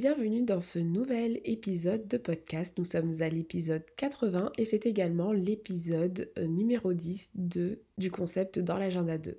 bienvenue dans ce nouvel épisode de podcast. Nous sommes à l'épisode 80 et c'est également l'épisode euh, numéro 10 de, du concept dans l'agenda 2.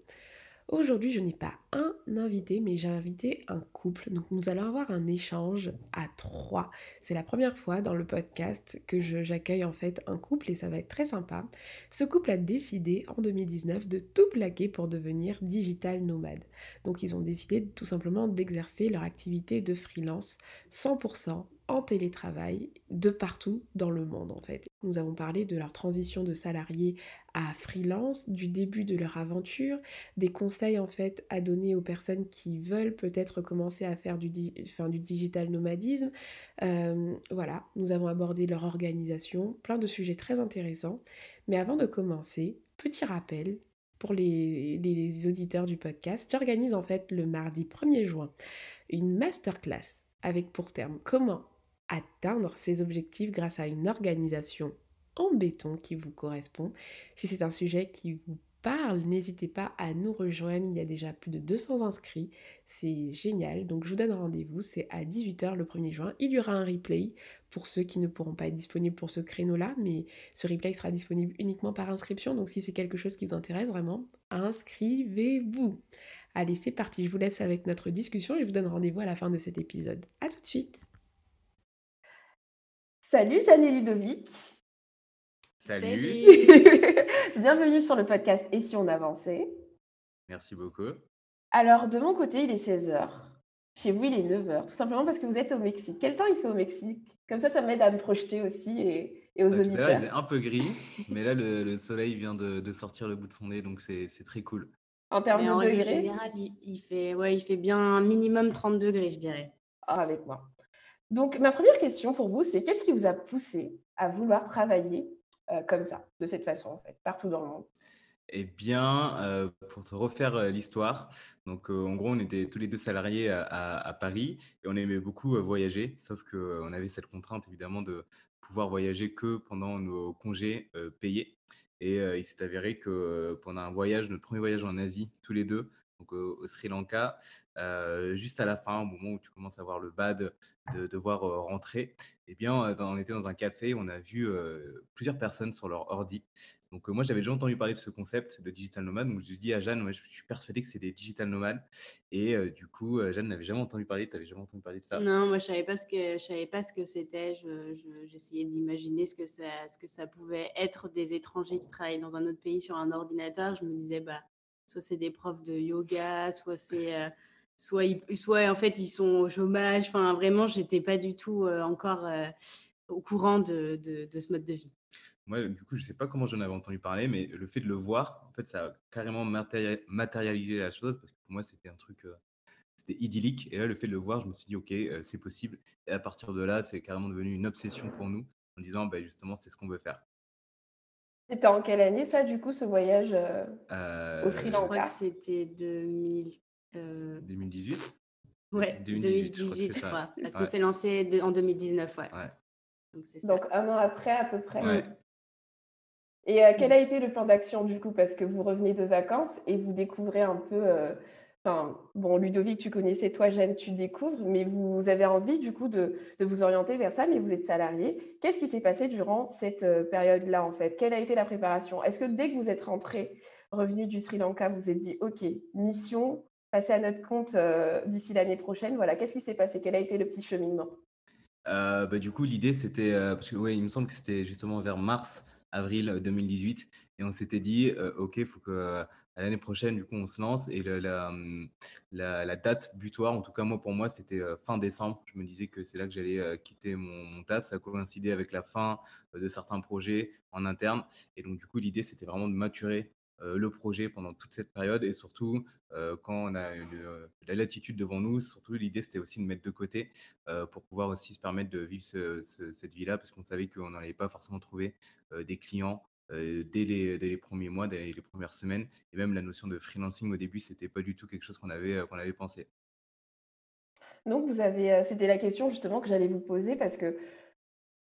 Aujourd'hui, je n'ai pas un invité, mais j'ai invité un couple. Donc, nous allons avoir un échange à trois. C'est la première fois dans le podcast que j'accueille en fait un couple et ça va être très sympa. Ce couple a décidé en 2019 de tout plaquer pour devenir digital nomade. Donc, ils ont décidé tout simplement d'exercer leur activité de freelance 100% en télétravail de partout dans le monde en fait. Nous avons parlé de leur transition de salarié à freelance, du début de leur aventure, des conseils en fait à donner aux personnes qui veulent peut-être commencer à faire du, du digital nomadisme. Euh, voilà, nous avons abordé leur organisation, plein de sujets très intéressants. Mais avant de commencer, petit rappel, pour les, les, auditeurs du podcast, j'organise en fait le mardi 1er juin une masterclass avec pour terme comment atteindre ses objectifs grâce à une organisation en béton qui vous correspond. Si c'est un sujet qui vous parle, n'hésitez pas à nous rejoindre. Il y a déjà plus de 200 inscrits. C'est génial. Donc je vous donne rendez-vous. C'est à 18h le 1er juin. Il y aura un replay pour ceux qui ne pourront pas être disponibles pour ce créneau-là. Mais ce replay sera disponible uniquement par inscription. Donc si c'est quelque chose qui vous intéresse vraiment, inscrivez-vous. Allez, c'est parti. Je vous laisse avec notre discussion et je vous donne rendez-vous à la fin de cet épisode. A tout de suite. Salut Jeanne et Ludovic. Salut. Bienvenue sur le podcast Et si on avançait? Merci beaucoup. Alors, de mon côté, il est 16h. Chez vous, il est 9h. Tout simplement parce que vous êtes au Mexique. Quel temps il fait au Mexique? Comme ça, ça m'aide à me projeter aussi et, aux bah, auditeurs. il est un peu gris, mais là, le, soleil vient de, sortir le bout de son nez, donc c'est très cool. En termes de degrés? général, il, fait, ouais, il fait bien un minimum 30 degrés, je dirais. Ah, avec moi. Donc, ma première question pour vous, c'est qu'est-ce qui vous a poussé à vouloir travailler euh, comme ça, de cette façon, en fait, partout dans le monde? Eh bien, euh, pour te refaire euh, l'histoire, donc en gros, on était tous les deux salariés à, Paris et on aimait beaucoup voyager, sauf qu'on avait cette contrainte évidemment de pouvoir voyager que pendant nos congés payés. Et il s'est avéré que pendant un voyage, notre premier voyage en Asie, tous les deux, donc au, Sri Lanka, juste à la fin, au moment où tu commences à voir le bad de devoir rentrer, eh bien, on était dans un café, on a vu plusieurs personnes sur leur ordi. Donc moi, j'avais déjà entendu parler de ce concept de digital nomade. Donc je dis à Jeanne, je suis persuadé que c'est des digital nomades. Et du coup, Jeanne n'avait jamais entendu parler. Tu n'avais jamais entendu parler de ça Non, moi je savais pas ce que je savais pas ce que c'était. J'essayais d'imaginer ce que ça ce que ça pouvait être des étrangers qui travaillent dans un autre pays sur un ordinateur. Je me disais bah soit c'est des profs de yoga, soit c'est euh, soit, soit en fait ils sont au chômage. Enfin vraiment, j'étais pas du tout euh, encore euh, au courant de, de, ce mode de vie. Moi, du coup, je sais pas comment j'en avais entendu parler, mais le fait de le voir, en fait, ça a carrément matérialisé la chose parce que pour moi, c'était un truc, c'était idyllique. Et là, le fait de le voir, je me suis dit, ok, c'est possible. Et à partir de là, c'est carrément devenu une obsession pour nous en disant, bah, justement, c'est ce qu'on veut faire. C'était en quelle année ça, du coup, ce voyage au Sri Lanka? Je crois que c'était 2000... 2018 Ouais, 2018, je crois. Parce qu'on s'est lancé en 2019, ouais. Donc, ça. Donc, un an après, à peu près. Ouais. Et quel a été le plan d'action, du coup Parce que vous revenez de vacances et vous découvrez un peu Enfin, bon, Ludovic, tu connaissais, toi, Jeanne, tu découvres, mais vous avez envie, du coup, de, vous orienter vers ça, mais vous êtes salarié. Qu'est-ce qui s'est passé durant cette euh, période-là, en fait? Quelle a été la préparation? Est-ce que dès que vous êtes rentré, revenu du Sri Lanka, vous êtes dit, OK, mission, passer à notre compte euh, d'ici l'année prochaine Voilà, qu'est-ce qui s'est passé? Quel a été le petit cheminement? Euh, bah, Du coup, l'idée, c'était, parce que, ouais, il me semble que c'était justement vers mars, avril 2018, et on s'était dit, OK, il faut que l'année prochaine, du coup, on se lance. Et la, la, date butoir, en tout cas, moi, pour moi, c'était fin décembre. Je me disais que c'est là que j'allais quitter mon, taf. Ça coïncidait avec la fin de certains projets en interne. Et donc, du coup, l'idée, c'était vraiment de maturer le projet pendant toute cette période et surtout quand on a la latitude devant nous, surtout l'idée c'était aussi de mettre de côté pour pouvoir aussi se permettre de vivre cette vie-là parce qu'on savait qu'on n'allait pas forcément trouver des clients dès les, dès, les, premiers mois, dès les premières semaines. Et même la notion de freelancing au début, c'était pas du tout quelque chose qu'on avait, qu'on avait pensé. Donc, vous avez, c'était la question justement que j'allais vous poser parce que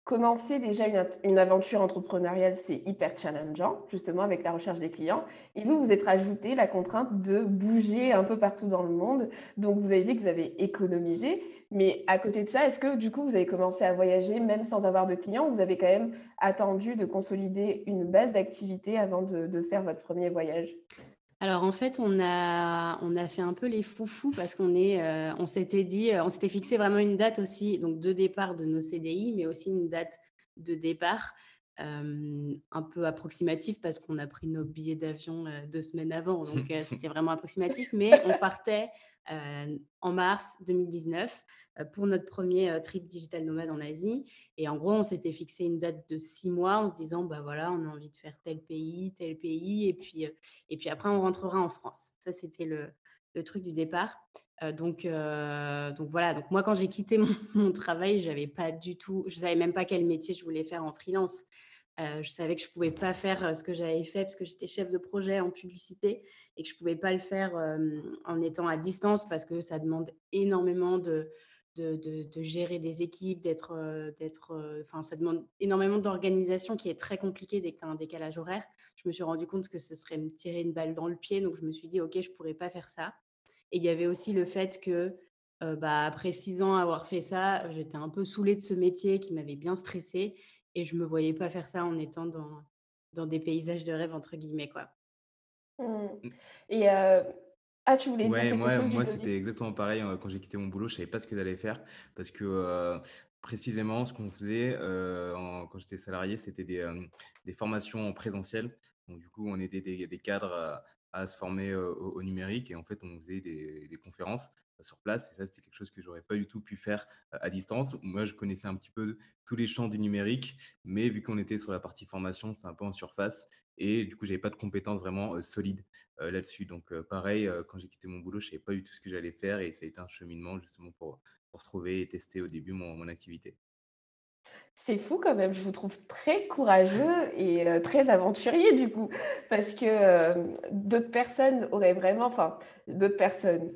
Commencer déjà une, aventure entrepreneuriale, c'est hyper challengeant, justement avec la recherche des clients. Et vous, vous êtes rajouté la contrainte de bouger un peu partout dans le monde. Donc, vous avez dit que vous avez économisé. Mais à côté de ça, est-ce que du coup, vous avez commencé à voyager même sans avoir de clients Vous avez quand même attendu de consolider une base d'activité avant de faire votre premier voyage? Alors en fait, on a, on a fait un peu les foufous parce qu'on est, euh, on s'était dit, euh, on s'était fixé vraiment une date aussi, donc de départ de nos CDI, mais aussi une date de départ un peu approximatif parce qu'on a pris nos billets d'avion deux semaines avant, donc c'était vraiment approximatif, mais on partait en mars 2019 pour notre premier trip digital nomade en Asie. Et en gros, on s'était fixé une date de six mois en se disant, bah voilà, on a envie de faire tel pays, tel pays, et puis, et puis après, on rentrera en France. Ça, c'était le, le truc du départ. donc, donc voilà, donc moi quand j'ai quitté mon, mon travail, j'avais pas du tout, je savais même pas quel métier je voulais faire en freelance. Je savais que je pouvais pas faire ce que j'avais fait parce que j'étais chef de projet en publicité et que je pouvais pas le faire en étant à distance parce que ça demande énormément de, de, de, gérer des équipes, d'être, ça demande énormément d'organisation qui est très compliqué dès que tu as un décalage horaire. Je me suis rendu compte que ce serait me tirer une balle dans le pied, donc je me suis dit, OK, je pourrais pas faire ça. Et il y avait aussi le fait que, bah, après six ans avoir fait ça, j'étais un peu saoulée de ce métier qui m'avait bien stressée et je me voyais pas faire ça en étant dans, dans des paysages de rêve, entre guillemets, quoi. Mmh. Mmh. Et ah, tu voulais dire Ouais, quelque moi, chose moi c'était exactement pareil. Quand j'ai quitté mon boulot, je savais pas ce que j'allais faire parce que précisément, ce qu'on faisait quand j'étais salarié, c'était des, des formations en présentiel. Donc, du coup, on était des, des cadres à, se former au, numérique et en fait, on faisait des, conférences sur place. Et ça, c'était quelque chose que j'aurais pas du tout pu faire à distance. Moi, je connaissais un petit peu tous les champs du numérique, mais vu qu'on était sur la partie formation, c'était un peu en surface. Et du coup, j'avais pas de compétences vraiment solides là-dessus. Donc, pareil, quand j'ai quitté mon boulot, je savais pas du tout ce que j'allais faire et ça a été un cheminement justement pour, pour trouver et tester au début mon activité. C'est fou quand même, je vous trouve très courageux et très aventurier du coup, parce que d'autres personnes auraient vraiment, enfin, d'autres personnes,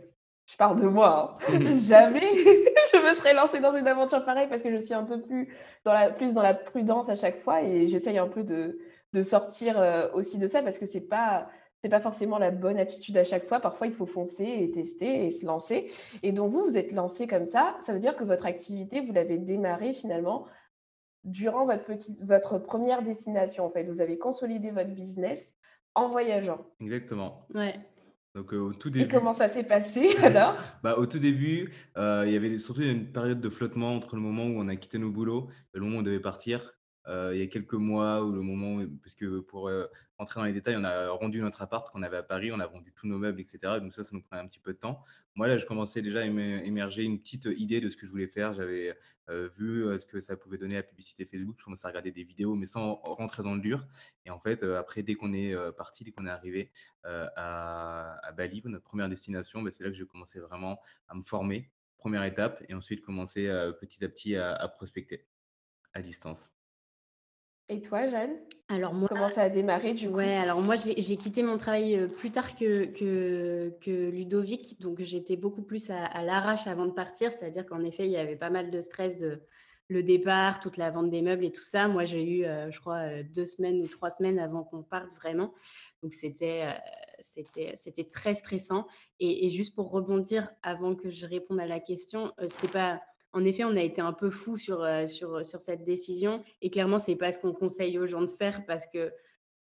je parle de moi, hein. Jamais je me serais lancée dans une aventure pareille parce que je suis un peu plus dans la, plus dans la prudence à chaque fois et j'essaye un peu de, de sortir euh, aussi de ça parce que c'est pas c'est pas forcément la bonne attitude à chaque fois. Parfois, il faut foncer et tester et se lancer. Et donc, vous, vous êtes lancé comme ça. Ça veut dire que votre activité, vous l'avez démarrée finalement durant votre, petite, votre première destination. En fait, vous avez consolidé votre business en voyageant. Exactement. Ouais. Donc, au tout Et comment ça s'est passé alors? Bah, Au tout début, il y avait surtout une période de flottement entre le moment où on a quitté nos boulots et le moment où on devait partir. Il y a quelques mois, ou le moment parce que pour rentrer dans les détails, on a rendu notre appart qu'on avait à Paris, on a vendu tous nos meubles, etc. Donc ça, ça nous prenait un petit peu de temps. Moi, là, je commençais déjà à émerger une petite idée de ce que je voulais faire. J'avais vu ce que ça pouvait donner à la publicité Facebook. Je commençais à regarder des vidéos, mais sans rentrer dans le dur. Et en fait, après, dès qu'on est parti, dès qu'on est arrivé à, Bali, notre première destination, bah, c'est là que j'ai commencé vraiment à me former. Première étape, et ensuite commencer petit à petit à prospecter à distance. Et toi, Jeanne? Alors moi, Comment ça a démarré du coup? ouais, alors moi j'ai quitté mon travail plus tard que, que, que Ludovic, donc j'étais beaucoup plus à, l'arrache avant de partir, c'est-à-dire qu'en effet il y avait pas mal de stress de le départ, toute la vente des meubles et tout ça. Moi j'ai eu, je crois, deux semaines ou trois semaines avant qu'on parte vraiment, donc c'était c'était c'était très stressant. Et, et, juste pour rebondir avant que je réponde à la question, c'est pas en effet, on a été un peu fou sur, euh, sur, sur cette décision. Et clairement, c'est pas ce qu'on conseille aux gens de faire parce que,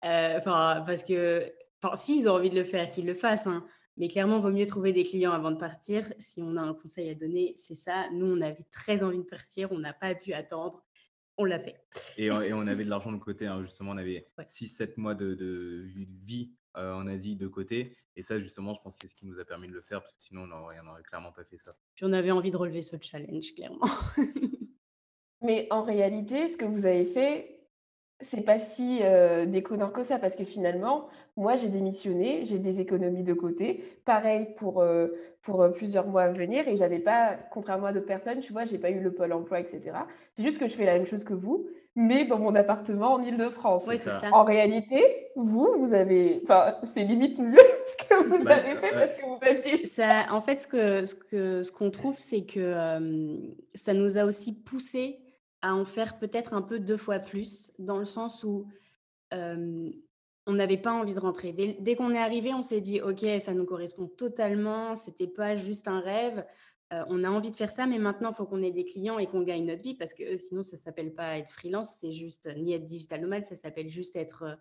euh, enfin, parce que, enfin, s'ils ont envie de le faire, qu'ils le fassent. Hein. Mais clairement, il vaut mieux trouver des clients avant de partir. Si on a un conseil à donner, c'est ça. Nous, on avait très envie de partir. On n'a pas pu attendre. On l'a fait. Et, on avait de l'argent de côté. Hein. Justement, on avait 6-7 mois de, de, vie en Asie de côté. Et ça, justement, je pense que c'est ce qui nous a permis de le faire, parce que sinon, on n'aurait clairement pas fait ça. Puis on avait envie de relever ce challenge, clairement. Mais en réalité, ce que vous avez fait, c'est pas si, heu, déconnant que ça parce que finalement, moi j'ai démissionné, j'ai des économies de côté. Pareil pour, heu, pour, plusieurs mois à venir et j'avais pas contrairement à d'autres personnes, tu vois, j'ai pas eu le pôle emploi et cetera. C'est juste que je fais la même chose que vous, mais dans mon appartement en Île-de-France. Oui, C'est c'est ça. ça. En réalité, vous, vous avez enfin, c'est limite mieux ce que vous Bah, avez fait parce que vous aviez Ça, en fait, ce que ce que ce qu'on trouve, c'est que, hem, ça nous a aussi poussé à en faire peut-être un peu 2 fois plus, dans le sens où, hem, on n'avait pas envie de rentrer. Dès dès qu'on est arrivé, on s'est dit: «OK, ça nous correspond totalement, c'était pas juste un rêve, heu, on a envie de faire ça, mais maintenant, il faut qu'on ait des clients et qu'on gagne notre vie» parce que, heu, sinon ça s'appelle pas être freelance, c'est juste ni être digital nomade, ça s'appelle juste être,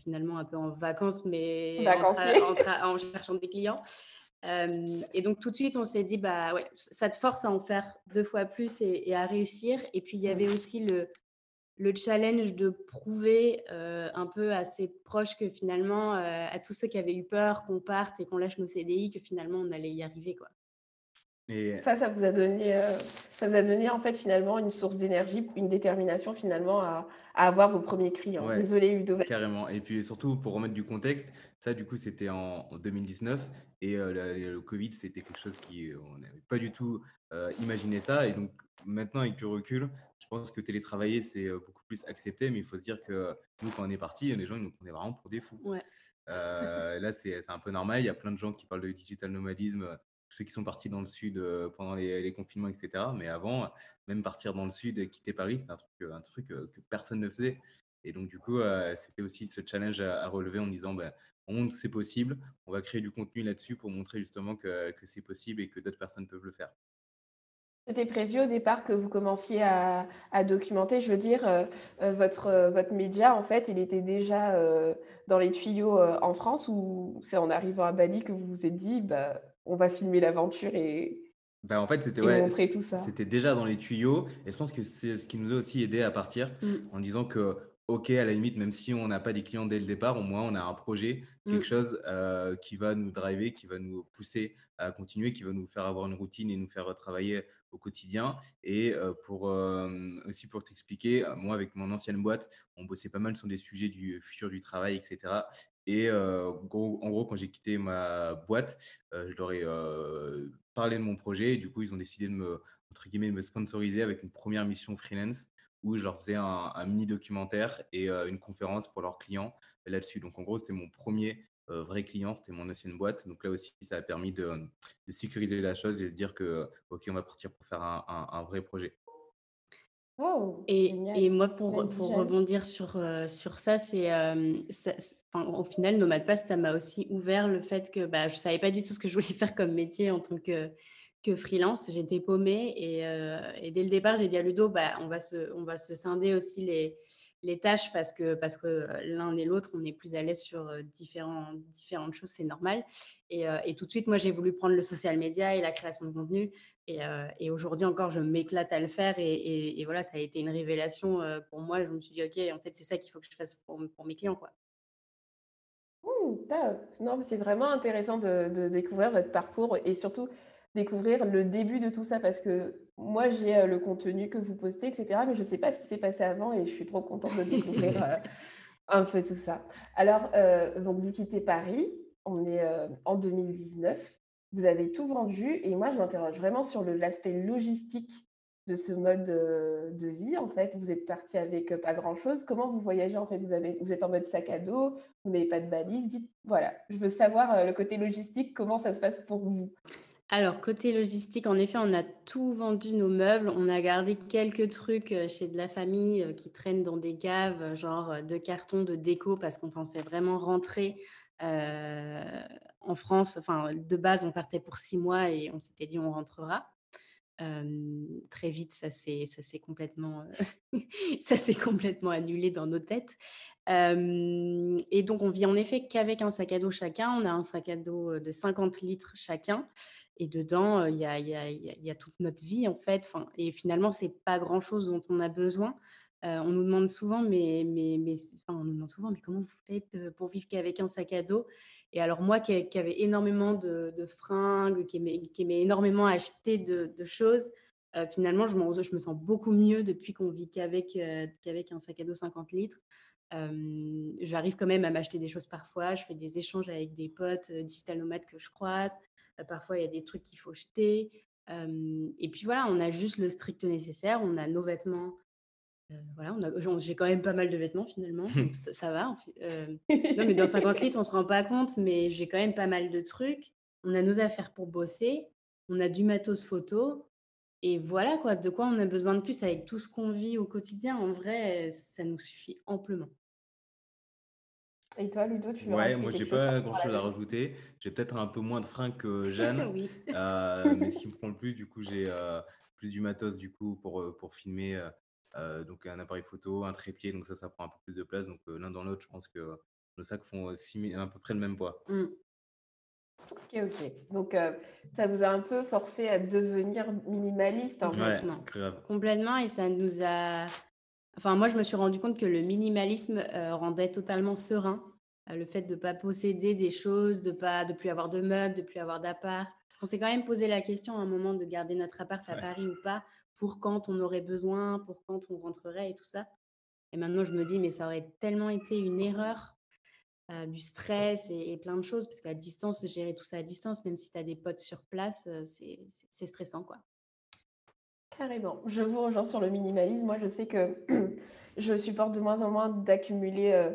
finalement un peu en vacances, mais en tra cherchant des clients. Et donc tout de suite, on s'est dit: «Bah, ouais, ça te force à en faire 2 fois plus et et à réussir» et puis il y avait Mmh. aussi le le challenge de prouver, un peu à ses proches que finalement, à tous ceux qui avaient eu peur qu'on parte et qu'on lâche nos CDI, que finalement on allait y arriver, quoi. Et Ça, ça vous a donné, heu, ça vous a donné en fait finalement une source d'énergie, une détermination finalement à à avoir vos premiers clients. ouais. Désolée Ludo, vas Carrément et puis surtout pour remettre du contexte, ça du coup c'était en en 2019 et la le covid c'était quelque chose qui, on n'avait pas du tout, imaginé ça et donc maintenant avec du recul, je pense que télétravailler c'est, beaucoup plus accepté mais il faut se dire que nous quand on est partis, les gens ils nous prenaient vraiment pour des fous. Ouais. Là c'est un peu normal, il y a plein de gens qui parlent de digital nomadisme, ceux qui sont partis dans le sud, pendant les confinements et cetera mais avant, même partir dans le sud et quitter Paris, c'est un truc, que personne ne faisait et donc du coup, c'était aussi ce challenge à relever en disant: «Bah, on montre c'est possible, on va créer du contenu là-dessus pour montrer justement que c'est possible et que d'autres personnes peuvent le faire». c'était prévu au départ que vous commenciez à documenter? Je veux dire, votre, média en fait, il était déjà, dans les tuyaux, en France ou c'est en arrivant à Bali que vous vous êtes dit: «Bah, on va filmer l'aventure et Bah, en fait, c'était et ouais, montrer c tout ça»? c'était déjà dans les tuyaux et je pense que c'est ce qui nous a aussi aidé à partir Mmh. en disant que, OK, à la limite, même si on n'a pas des clients dès le départ, au moins on a un projet, quelque Mmh. chose, heu, qui va nous driver, qui va nous pousser à continuer, qui va nous faire avoir une routine et nous faire, travailler au quotidien et heu, pour, hem, aussi pour t'expliquer, moi avec mon ancienne boîte, on bossait pas mal sur des sujets du futur du travail et cetera et en gros, quand j'ai quitté ma boîte, je leur ai, parlé de mon projet et du coup, ils ont décidé de me entre guillemets, de me sponsoriser avec une première mission freelance où je leur faisais un mini documentaire et une conférence pour leurs clients là-dessus. Donc en gros, c'était mon premier er vrai client, c'était mon ancienne boîte. Donc là aussi, ça a permis de, sécuriser la chose et de dire que, OK, on va partir pour faire un vrai projet. Et moi pour pour rebondir sur, heu, sur ça, c'est, enfin, au final, Nomade Pass, ça m'a aussi ouvert le fait que, bah, je savais pas du tout ce que je voulais faire comme métier en tant que que freelance. J'étais paumée et heu et dès le départ, j'ai dit à Ludo: «Bah, on va se on va se scinder aussi les les tâches parce que parce que, heu, l'un et l'autre, on est plus à l'aise sur, heu, différents différentes choses, c'est normal» et heu et tout de suite, moi, j'ai voulu prendre le social media et la création de contenu et aujourd'hui encore, je m'éclate à le faire et voilà, ça a été une révélation, pour moi. Je me suis dit: «OK, en fait, c'est ça qu'il faut que je fasse pour mes clients, quoi». Top! Non, c'est vraiment intéressant de de découvrir votre parcours et surtout découvrir le début de tout ça parce que moi, j'ai, heu, le contenu que vous postez et cetera, mais je ne sais pas ce qui s'est passé avant et je suis trop contente de découvrir, heu, un peu tout ça. Alors, heu, donc vous quittez Paris, on est, en 2019. Vous avez tout vendu et moi, je m'interroge vraiment sur l'aspect logistique de ce mode, de vie, en fait. Vous êtes partis avec, pas grand-chose. Comment vous voyagez, en fait? Vous avez vous êtes en mode sac à dos, vous n'avez pas de balise? Dites voilà, je veux savoir, le côté logistique, comment ça se passe pour vous? Alors côté logistique, en effet, on a tout vendu nos meubles. On a gardé quelques trucs, heu, chez de la famille, heu, qui traînent dans des caves, heu, genre, de cartons de déco parce qu'on pensait vraiment rentrer, en France. Enfin, de base, on partait pour 6 mois et on s'était dit: «On rentrera». Très vite, ça s'est complètement, annulé dans nos têtes. Et donc on vit en effet qu'avec un sac à dos chacun. On a un sac à dos, de 50 litres chacun et dedans, il y a toute notre vie, en fait. Et finalement, c'est pas grand-chose dont on a besoin. On nous demande souvent: «Mais mais mais c» enfin, on nous demande souvent: «Mais comment vous faites, pour vivre qu'avec un sac à dos?» et alors moi qui qui avait énormément de fringues, qui aimait énormément acheter de choses, finalement, je, je, me sens beaucoup mieux depuis qu'on vit qu'avec qu'avec un sac à dos 50 litres. J'arrive quand même à m'acheter des choses parfois. Je fais des échanges avec des potes digital nomades que je croise. Parfois, il y a des trucs qu'il faut jeter. et puis voilà, on a juste le strict nécessaire. On a nos vêtements. voilà, j'ai quand même pas mal de vêtements finalement, ça, va. non, mais dans 50 litres, on se rend pas compte, mais j'ai quand même pas mal de trucs. On a nos affaires pour bosser, on a du matos photo, et voilà quoi, de quoi on a besoin de plus avec tout ce qu'on vit au quotidien. En vrai, ça nous suffit amplement. Et toi, Ludo, tu veux Ouais, moi, j'ai pas grand-chose à rajouter. J'ai peut-être un peu moins de fringues que Jeanne, oui. Euh, mais ce qui me prend le plus, du coup, j'ai euh, plus du matos du coup pour, euh, pour filmer. donc un appareil photo, un trépied, donc ça, ça prend un peu plus de place. Donc l'un dans l'autre, je pense que nos sacs font à peu près le même poids. Mmh. Ok, ok. Donc, euh, ça vous a un peu forcé à devenir minimaliste, en fait. grave. Complètement. Et ça nous a. Enfin, moi, je me suis rendu compte que le minimalisme euh, rendait totalement serein. Euh, le fait de ne pas posséder des choses, de pas de plus avoir de meubles, de plus avoir d'appart. Parce qu'on s'est quand même posé la question à un moment de garder notre appart à Paris ou pas, pour quand on aurait besoin, pour quand on rentrerait et tout ça. Et maintenant, je me dis, mais ça aurait tellement été une erreur euh, du stress et, plein de choses, parce qu'à distance, gérer tout ça à distance, même si tu as des potes sur place, euh, c'est stressant, quoi. Carrément. Je vous rejoins sur le minimalisme. Moi, je sais que je supporte de moins en moins d'accumuler euh,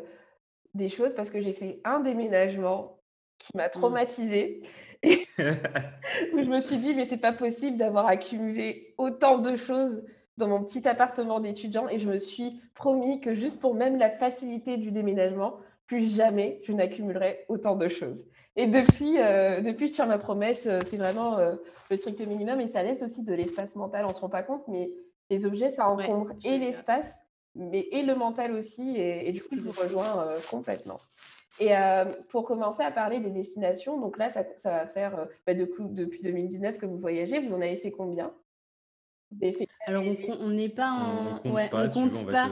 des choses parce que j'ai fait un déménagement qui m'a mmh. traumatisée. où je me suis dit, mais c'est pas possible d'avoir accumulé autant de choses dans mon petit appartement d'étudiant. Et je me suis promis que juste pour même la facilité du déménagement, plus jamais je n'accumulerai autant de choses. Et depuis, euh, depuis je tiens ma promesse, euh, c'est vraiment euh, le strict minimum et ça laisse aussi de l'espace mental, on ne se rend pas compte, mais les objets, ça encombre et l'espace, mais et le mental aussi, et, du coup, je vous rejoins complètement. Et pour commencer à parler des destinations, donc là, ça, ça va faire bah, de coup, depuis 2019 que vous voyagez, vous en avez fait combien? Alors on n'est pas en, on, compte pas, on compte pas,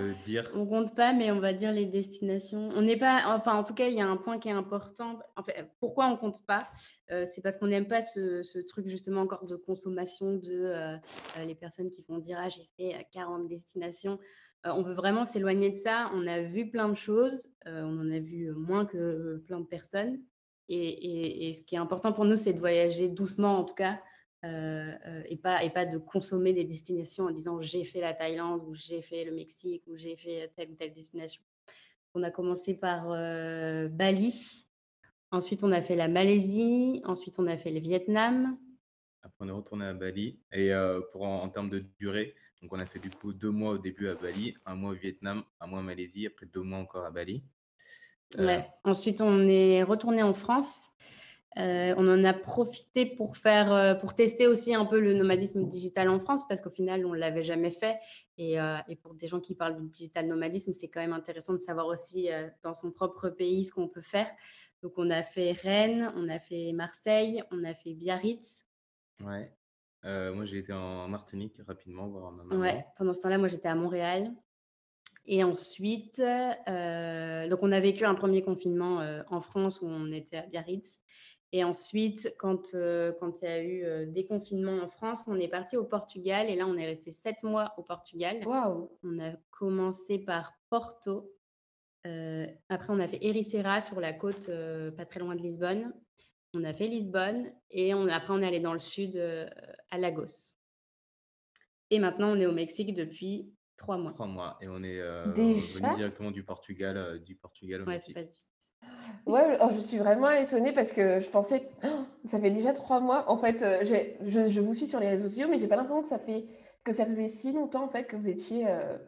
on compte pas, mais on va dire les destinations. On n'est pas, enfin en tout cas il y a un point qui est important. En fait, pourquoi on compte pas euh, C'est parce qu'on n'aime pas ce, truc justement encore de consommation de euh, euh, les personnes qui vont dire ah j'ai fait 40 destinations. On veut vraiment s'éloigner de ça. On a vu plein de choses, on en a vu moins que plein de personnes. Et, ce qui est important pour nous, c'est de voyager doucement en tout cas. Euh, euh, et, pas, et pas de consommer des destinations en disant j'ai fait la Thaïlande ou j'ai fait le Mexique ou j'ai fait telle ou telle destination. On a commencé par euh, Bali, ensuite on a fait la Malaisie, ensuite on a fait le Vietnam. Après on est retourné à Bali et pour en, termes de durée, donc on a fait du coup deux mois au début à Bali, un mois au Vietnam, un mois en Malaisie, après deux mois encore à Bali. Ouais. Ensuite on est retourné en France euh, on en a profité pour faire, euh, pour tester aussi un peu le nomadisme digital en France parce qu'au final, on l'avait jamais fait. Euh, et, pour des gens qui parlent du digital nomadisme, c'est quand même intéressant de savoir aussi dans son propre pays ce qu'on peut faire. Donc, on a fait Rennes, on a fait Marseille, on a fait Biarritz. Ouais. Moi, j'ai été en Martinique rapidement voir ma maman. Ouais. Pendant ce temps-là, moi, j'étais à Montréal. Et ensuite, donc on a vécu un premier confinement en France où on était à Biarritz. Et ensuite, quand, euh, quand il y a eu euh, des confinements en France, on est parti au Portugal et là, on est resté sept mois au Portugal. Waouh On a commencé par Porto. Euh, après, on a fait Ericeira sur la côte, pas très loin de Lisbonne. On a fait Lisbonne et on, après, on est allé dans le sud à Lagos. Et maintenant, on est au Mexique depuis trois mois. Trois mois. Et on est venu directement du Portugal, du Portugal au ouais, Mexique. Ouais, oh, je suis vraiment étonnée parce que je pensais, ça fait déjà trois mois. En fait, euh, je, je vous suis sur les réseaux sociaux, mais j'ai pas l'impression que ça fait que ça faisait si longtemps en fait que vous étiez euh,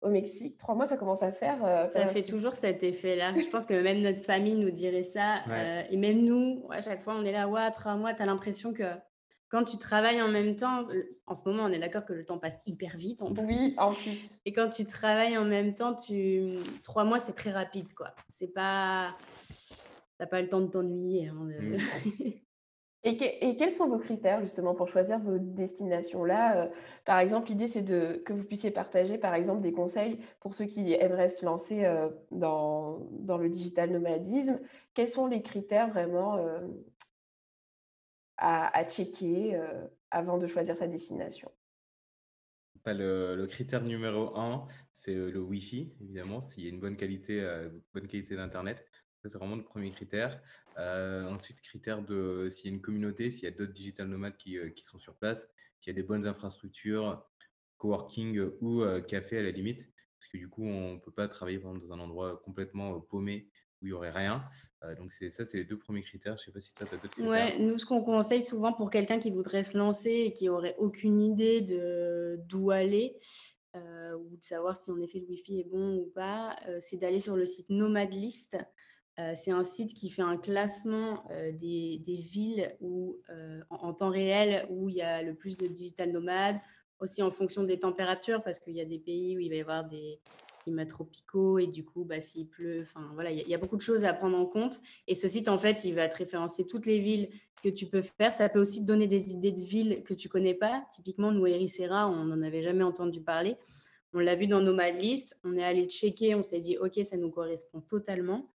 au Mexique. Trois mois, ça commence à faire. Euh, ça fait toujours cet effet-là. Je pense que même notre famille nous dirait ça. et même nous, à chaque fois, on est là, ouais, trois mois, tu as l'impression que quand tu travailles en même temps, en ce moment, on est d'accord que le temps passe hyper vite. En oui, en plus. Et quand tu travailles en même temps, tu... trois mois, c'est très rapide, quoi. C'est pas... T'as pas le temps de t'ennuyer. Hein, mm. et, quels sont vos critères, justement, pour choisir vos destinations Là, euh, par exemple, l'idée, c'est que vous puissiez partager, par exemple, des conseils pour ceux qui aimeraient se lancer euh, dans, le digital nomadisme. Quels sont les critères vraiment euh, à, checker avant de choisir sa destination? Pas le, le critère numéro un, c'est le Wi-Fi, évidemment, s'il y a une bonne qualité, bonne qualité d'Internet. C'est vraiment le premier critère. ensuite, critère de s'il y a une communauté, s'il y a d'autres digital nomades qui, qui sont sur place, s'il y a des bonnes infrastructures, coworking ou café à la limite. Parce que du coup, on ne peut pas travailler dans un endroit complètement paumé où il n'y aurait rien. donc, ça, c'est les deux premiits critères. Je ne sais pas si toi, tu as d'autres critères. Ouais, nous, ce qu'on conseille souvent pour quelqu'un qui voudrait se lancer et qui aurait aucune idée d'où aller ou de savoir si en effet le Wi-Fi est bon ou pas, c'est d'aller sur le site Nomadlist. C'est un site qui fait un classement des, des, villes où, en, en, temps réel où il y a le plus de digital nomades, aussi en fonction des températures, parce qu'il y a des pays où il va y avoir des climats tropicaux et du coup, bah, s'il pleut, enfin voilà, il y, a beaucoup de choses à prendre en compte. Et ce site, en fait, il va te référencer toutes les villes que tu peux faire. Ça peut aussi te donner des idées de villes que tu connais pas. Typiquement, nous, Ericeira, on n'en avait jamais entendu parler. On l'a vu dans nos List, on est allé checker, on s'est dit, OK, ça nous correspond totalement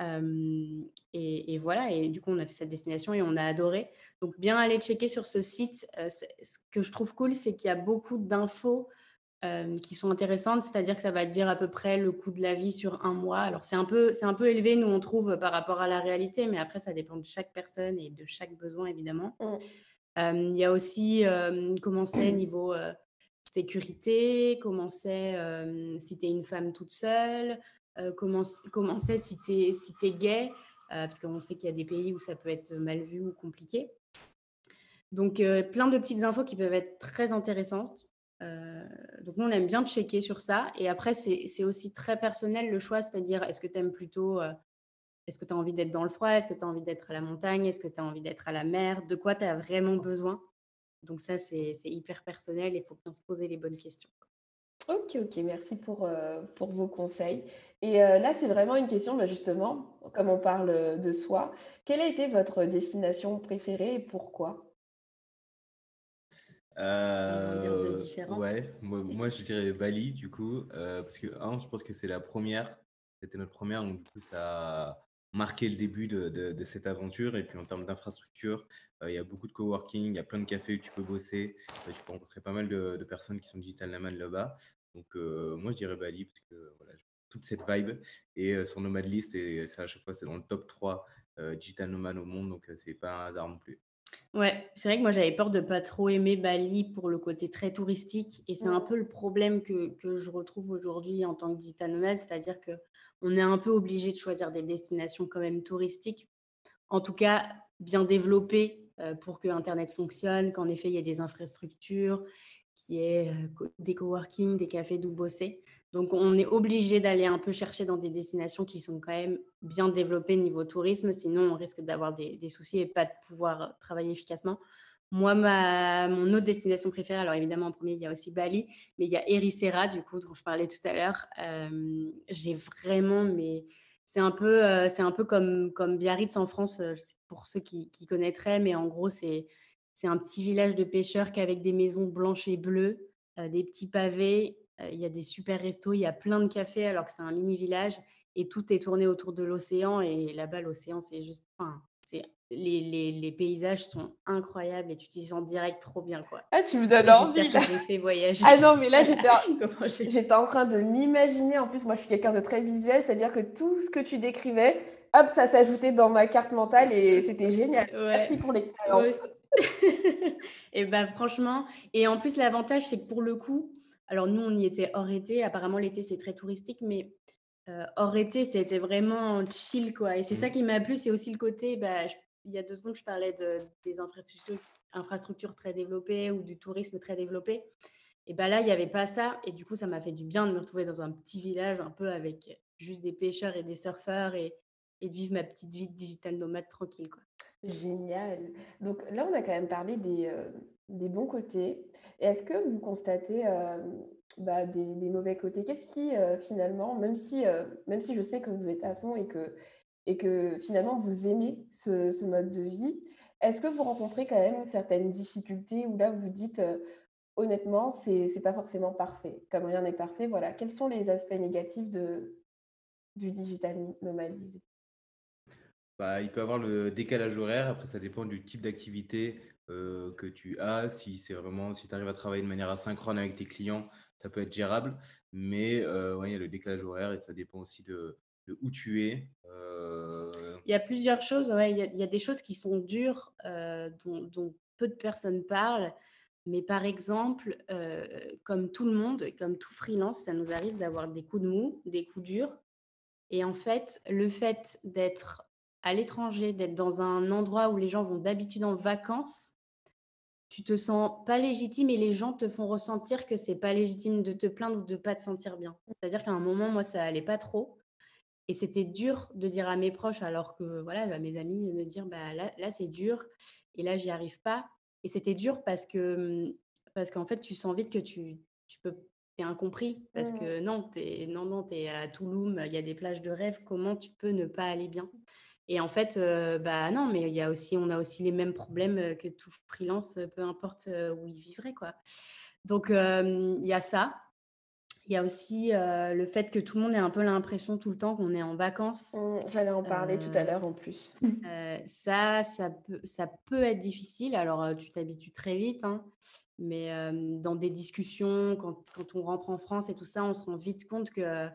et, voilà, et du coup, on a fait cette destination et on a adoré. Donc, bien aller checker sur ce site. ce que je trouve cool, c'est qu'il y a beaucoup d'infos qui sont intéressantes, c'est-à-dire que ça va te dire à peu près le coût de la vie sur un mois. Alors, c'est un, peu, un peu élevé, nous, on trouve, par rapport à la réalité, mais après, ça dépend de chaque personne et de chaque besoin, évidemment. Mmh. Il y a aussi comment c'est niveau sécurité, comment c'est si tu es une femme toute seule, comment, comment c'est si tu es, si es gay, euh, parce qu'on sait qu'il y a des pays où ça peut être mal vu ou compliqué. Donc, euh, plein de petites infos qui peuvent être très intéressantes. donc, nous, on aime bien checker sur ça. Et après, c'est aussi très personnel le choix, c'est-à-dire est-ce que tu aimes plutôt, est-ce que tu as envie d'être dans le froid, est-ce que tu as envie d'être à la montagne, est-ce que tu as envie d'être à la mer, de quoi tu as vraiment besoin? Donc, ça, c'est hyper personnel et il faut bien se poser les bonnes questions. Ok, ok, merci pour, euh, pour vos conseils. Et euh, là, c'est vraiment une question, bah, justement, comme on parle euh, de soi, quelle a été votre destination préférée et pourquoi? ouais, moi, je dirais Bali, du coup, parce que, un, je pense que c'est la première, c'était notre première, donc du coup, ça, marquer le début de, cette aventure. Et puis en termes d'infrastructure, euh, il y a beaucoup de coworking, il y a plein de cafés où tu peux bosser, euh, tu peux rencontrer pas mal de, personnes qui sont digital nomades là-bas. Donc euh, moi je dirais Bali parce que voilà, toute cette vibe et sur Nomad List, et ça à chaque fois c'est dans le top 3 digital nomade au monde, donc c'est pas un hasard non plus. Ouais, c'est vrai que moi j'avais peur de pas trop aimer Bali pour le côté très touristique et c'est un peu le problème que, que je retrouve aujourd'hui en tant que digital nomade, c'est-à-dire que on est un peu obligé de choisir des destinations quand même touristiques, en tout cas bien développées euh, pour que Internet fonctionne, qu'en effet il y ait des infrastructures, qu'il y ait des coworking, des cafés d'où bosser. Donc on est obligé d'aller un peu chercher dans des destinations qui sont quand même bien développées niveau tourisme, sinon on risque d'avoir des, soucis et pas de pouvoir travailler efficacement. Moi, ma, mon autre destination préférée, alors évidemment en premier, il y a aussi Bali, mais il y a Ericeira, du coup, dont je parlais tout à l'heure. Euh, j'ai vraiment, mais c'est un peu, euh, un peu comme, comme Biarritz en France, euh, pour ceux qui, connaîtraient, mais en gros, c'est, c'est un petit village de pêcheurs qu'avec des maisons blanches et bleues, des petits pavés, il y a des super restos, il y a plein de cafés alors que c'est un mini village et tout est tourné autour de l'océan et là-bas l'océan c'est juste enfin, c'est les, les, les, paysages sont incroyables et tu t'y sens direct trop bien. Quoi. Ah, tu me donnes envie. Là. j'ai fait voyager. Ah non, mais là, j'étais en... en train de m'imaginer. En plus, moi, je suis quelqu'un de très visuel, c'est-à-dire que tout ce que tu décrivais, hop, ça s'ajoutait dans ma carte mentale et c'était génial. Merci pour l'expérience. et bah, franchement, et en plus, l'avantage, c'est que pour le coup, alors nous, on y était hors été. Apparemment, l'été, c'est très touristique, mais euh, hors été, c'était vraiment chill, quoi. Et c'est ça mmh. qui m'a plu, c'est aussi le côté, bah, il y a deux secondes, je parlais de, des infrastructures, infrastructures très développées ou du tourisme très développé. Et bah là, il n'y avait pas ça. Et du coup, ça m'a fait du bien de me retrouver dans un petit village, un peu avec juste des pêcheurs et des surfeurs et, et de vivre ma petite vie de digital nomade tranquille, quoi. Génial. Donc là, on a quand même parlé des, euh, des bons côtés. Est-ce que vous constatez euh, bah, des, mauvais côtés? Qu'est-ce qui, euh, finalement, même si, euh, même si je sais que vous êtes à fond et que, et que finalement vous aimez ce, mode de vie, est-ce que vous rencontrez quand même certaines difficultés où là vous dites, honnêtement, c'est n'est pas forcément parfait, comme rien n'est parfait, voilà. Quels sont les aspects négatifs de, du digital nomadisé? Bah, il peut avoir le décalage horaire. Après, ça dépend du type d'activité que tu as. Si c'est vraiment, si tu arrives à travailler de manière asynchrone avec tes clients, ça peut être gérable. Mais ouais, il y a le décalage horaire et ça dépend aussi de, où tu es. Il y a plusieurs choses. Ouais, il, y a, des choses qui sont dures, dont, peu de personnes parlent. Mais par exemple, comme tout le monde, comme tout freelance, ça nous arrive d'avoir des coups de mou, des coups durs. Et en fait, le fait d'être à l'étranger, d'être dans un endroit où les gens vont d'habitude en vacances, tu te sens pas légitime et les gens te font ressentir que c'est pas légitime de te plaindre ou de pas te sentir bien. C'est-à-dire qu'à un moment, moi, ça allait pas trop. Et c'était dur de dire à mes proches, alors que voilà, à mes amis, de dire bah là, là c'est dur et là, j'y arrive pas. Et c'était dur parce que parce qu'en fait, tu sens vite que tu, tu peux t'es incompris parce mmh. que non, non, es à Toulouse, il y a des plages de rêve, comment tu peux ne pas aller bien? Et en fait, bah non, mais il y a aussi on a aussi les mêmes problèmes que tout freelance, peu importe où il vivrait quoi. Donc il y a ça. Il y a aussi le fait que tout le monde ait un peu l'impression tout le temps qu'on est en vacances. Mmh, j'allais en parler tout à l'heure en plus. ça, ça peut, ça peut être difficile. Alors, tu t'habitues très vite, hein, mais dans des discussions, quand, quand, on rentre en France et tout ça, on se rend vite compte que,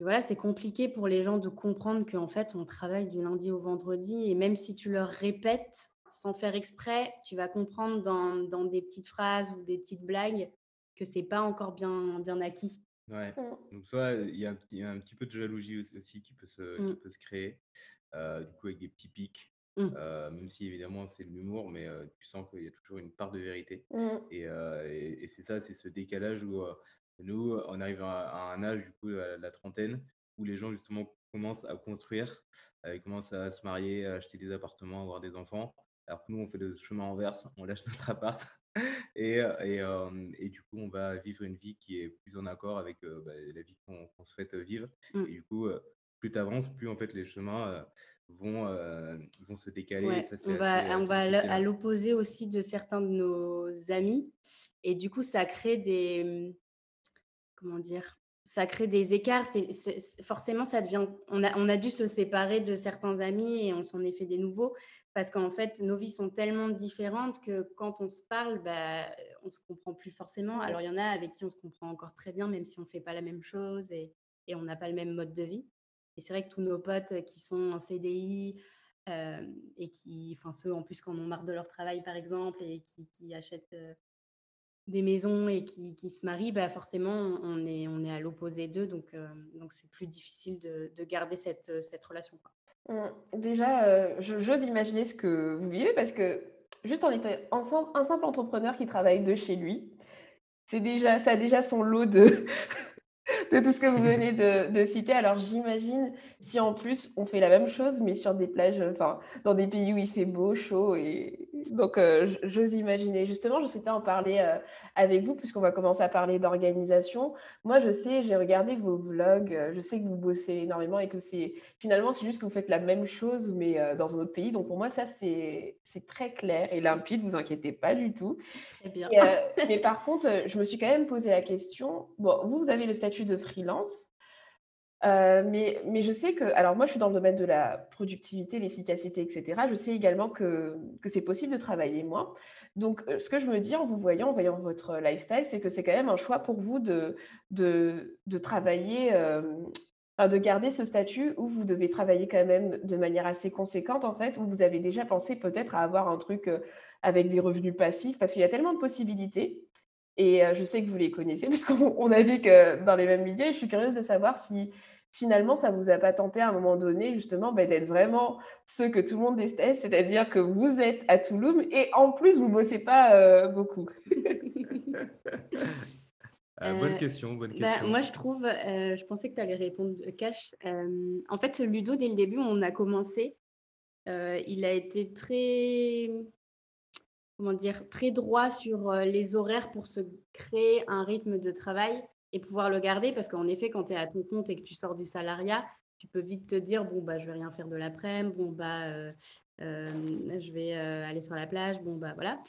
voilà, c'est compliqué pour les gens de comprendre qu'en fait, on travaille du lundi au vendredi. Et même si tu leur répètes sans faire exprès, tu vas comprendre dans, dans des petites phrases ou des petites blagues que c'est pas encore bien, bien acquis. Ouais. Mmh. Donc, soit il y, a un petit peu de jalousie aussi qui peut se, qui mmh. peut se créer, du coup, avec des petits pics. Mmh. même si évidemment c'est de l'humour, mais tu sens qu'il y a toujours une part de vérité. Et, et, c'est ça, c'est ce décalage où nous, on arrive à, un âge, du coup, à la trentaine, où les gens justement commencent à construire, ils commencent à se marier, à acheter des appartements, à avoir des enfants. Alors que nous, on fait le chemin inverse, on lâche notre appart et, et, et, du coup, on va vivre une vie qui est plus en accord avec bah, la vie qu'on souhaite vivre. Mmh. Et du coup, plus tu avances, plus en fait les chemins vont, vont se décaler. on va, on va à l'opposé aussi de certains de nos amis. Et du coup, ça crée des. Comment dire ça crée des écarts. C'est, forcément, ça devient. On a, dû se séparer de certains amis et on s'en est fait des nouveaux parce qu'en fait, nos vies sont tellement différentes que quand on se parle, bah, on se comprend plus forcément. Alors, il y en a avec qui on se comprend encore très bien, même si on fait pas la même chose et, on n'a pas le même mode de vie. Et c'est vrai que tous nos potes qui sont en CDI euh, et qui, ceux en plus qui en ont marre de leur travail, par exemple, et qui, qui achètent euh, des maisons et qui, se marient, bah forcément, on est, on est à l'opposé d'eux. Donc, euh, donc c'est plus difficile de, de garder cette, cette relation. Mmh. Déjà, euh, j'ose imaginer ce que vous vivez parce que juste en étant ensemble, un simple entrepreneur qui travaille de chez lui, c'est déjà, ça a déjà son lot de, de tout ce que vous venez de, citer. Alors j'imagine si en plus on fait la même chose, mais sur des plages, enfin dans des pays où il fait beau, chaud, et donc euh, j'ose imaginer. Justement, je souhaitais en parler euh, avec vous puisqu'on va commencer à parler d'organisation. Moi, je sais, j'ai regardé vos vlogs, euh, je sais que vous bossez énormément et que c'est finalement c'est juste que vous faites la même chose mais dans un autre pays. Donc pour moi, ça c'est très clair et limpide. Vous inquiétez pas du tout. Très bien. mais par contre, je me suis quand même posé la question. Bon, vous, vous avez le statut de freelance. Euh, mais, je sais que, alors moi je suis dans le domaine de la productivité, l'efficacité, etc. Je sais également que, c'est possible de travailler moins. Donc euh, ce que je me dis en vous voyant, en voyant votre lifestyle, c'est que c'est quand même un choix pour vous de, travailler, euh, de garder ce statut où vous devez travailler quand même de manière assez conséquente en fait, où vous avez déjà pensé peut-être à avoir un truc avec des revenus passifs, parce qu'il y a tellement de possibilités. Et je sais que vous les connaissez, puisqu'on vu que dans les mêmes milieux. je suis curieuse de savoir si finalement, ça ne vous a pas tenté à un moment donné, justement, bah, d'être vraiment ce que tout le monde déteste, c'est-à-dire que vous êtes à Toulouse et en plus, vous ne bossez pas beaucoup. Ah, bonne question, bonne bah, question. moi, je trouve, je pensais que tu allais répondre cash. en fait, Ludo, dès le début, on a commencé. il a été très comment dire, très droit sur les horaires pour se créer un rythme de travail et pouvoir le garder. Parce qu'en effet, quand tu es à ton compte et que tu sors du salariat, tu peux vite te dire bon, bah, je vais rien faire de l'après-midi, bon, bah, je vais aller sur la plage, bon, bah, voilà.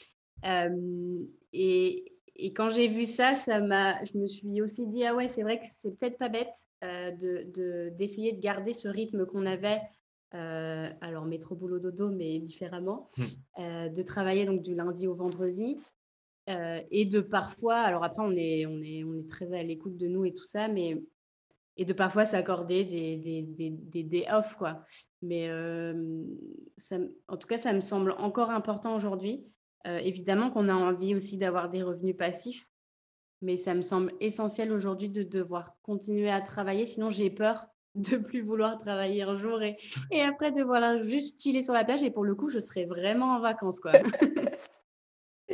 et, et, quand j'ai vu ça, ça m'a, je me suis aussi dit ah ouais, c'est vrai que c'est peut-être pas bête de, d'essayer de, garder ce rythme qu'on avait alors métro boulot dodo, mais différemment, Mmh. de travailler donc du lundi au vendredi et de parfois alors après on est on est on est très à l'écoute de nous et tout ça, mais et de parfois s'accorder des des des des days off quoi. Mais ça en tout cas, ça me semble encore important aujourd'hui. évidemment qu'on a envie aussi d'avoir des revenus passifs, mais ça me semble essentiel aujourd'hui de devoir continuer à travailler, sinon j'ai peur de plus vouloir travailler un jour et et après de voilà, juste chiller sur la plage et pour le coup, je serais vraiment en vacances quoi.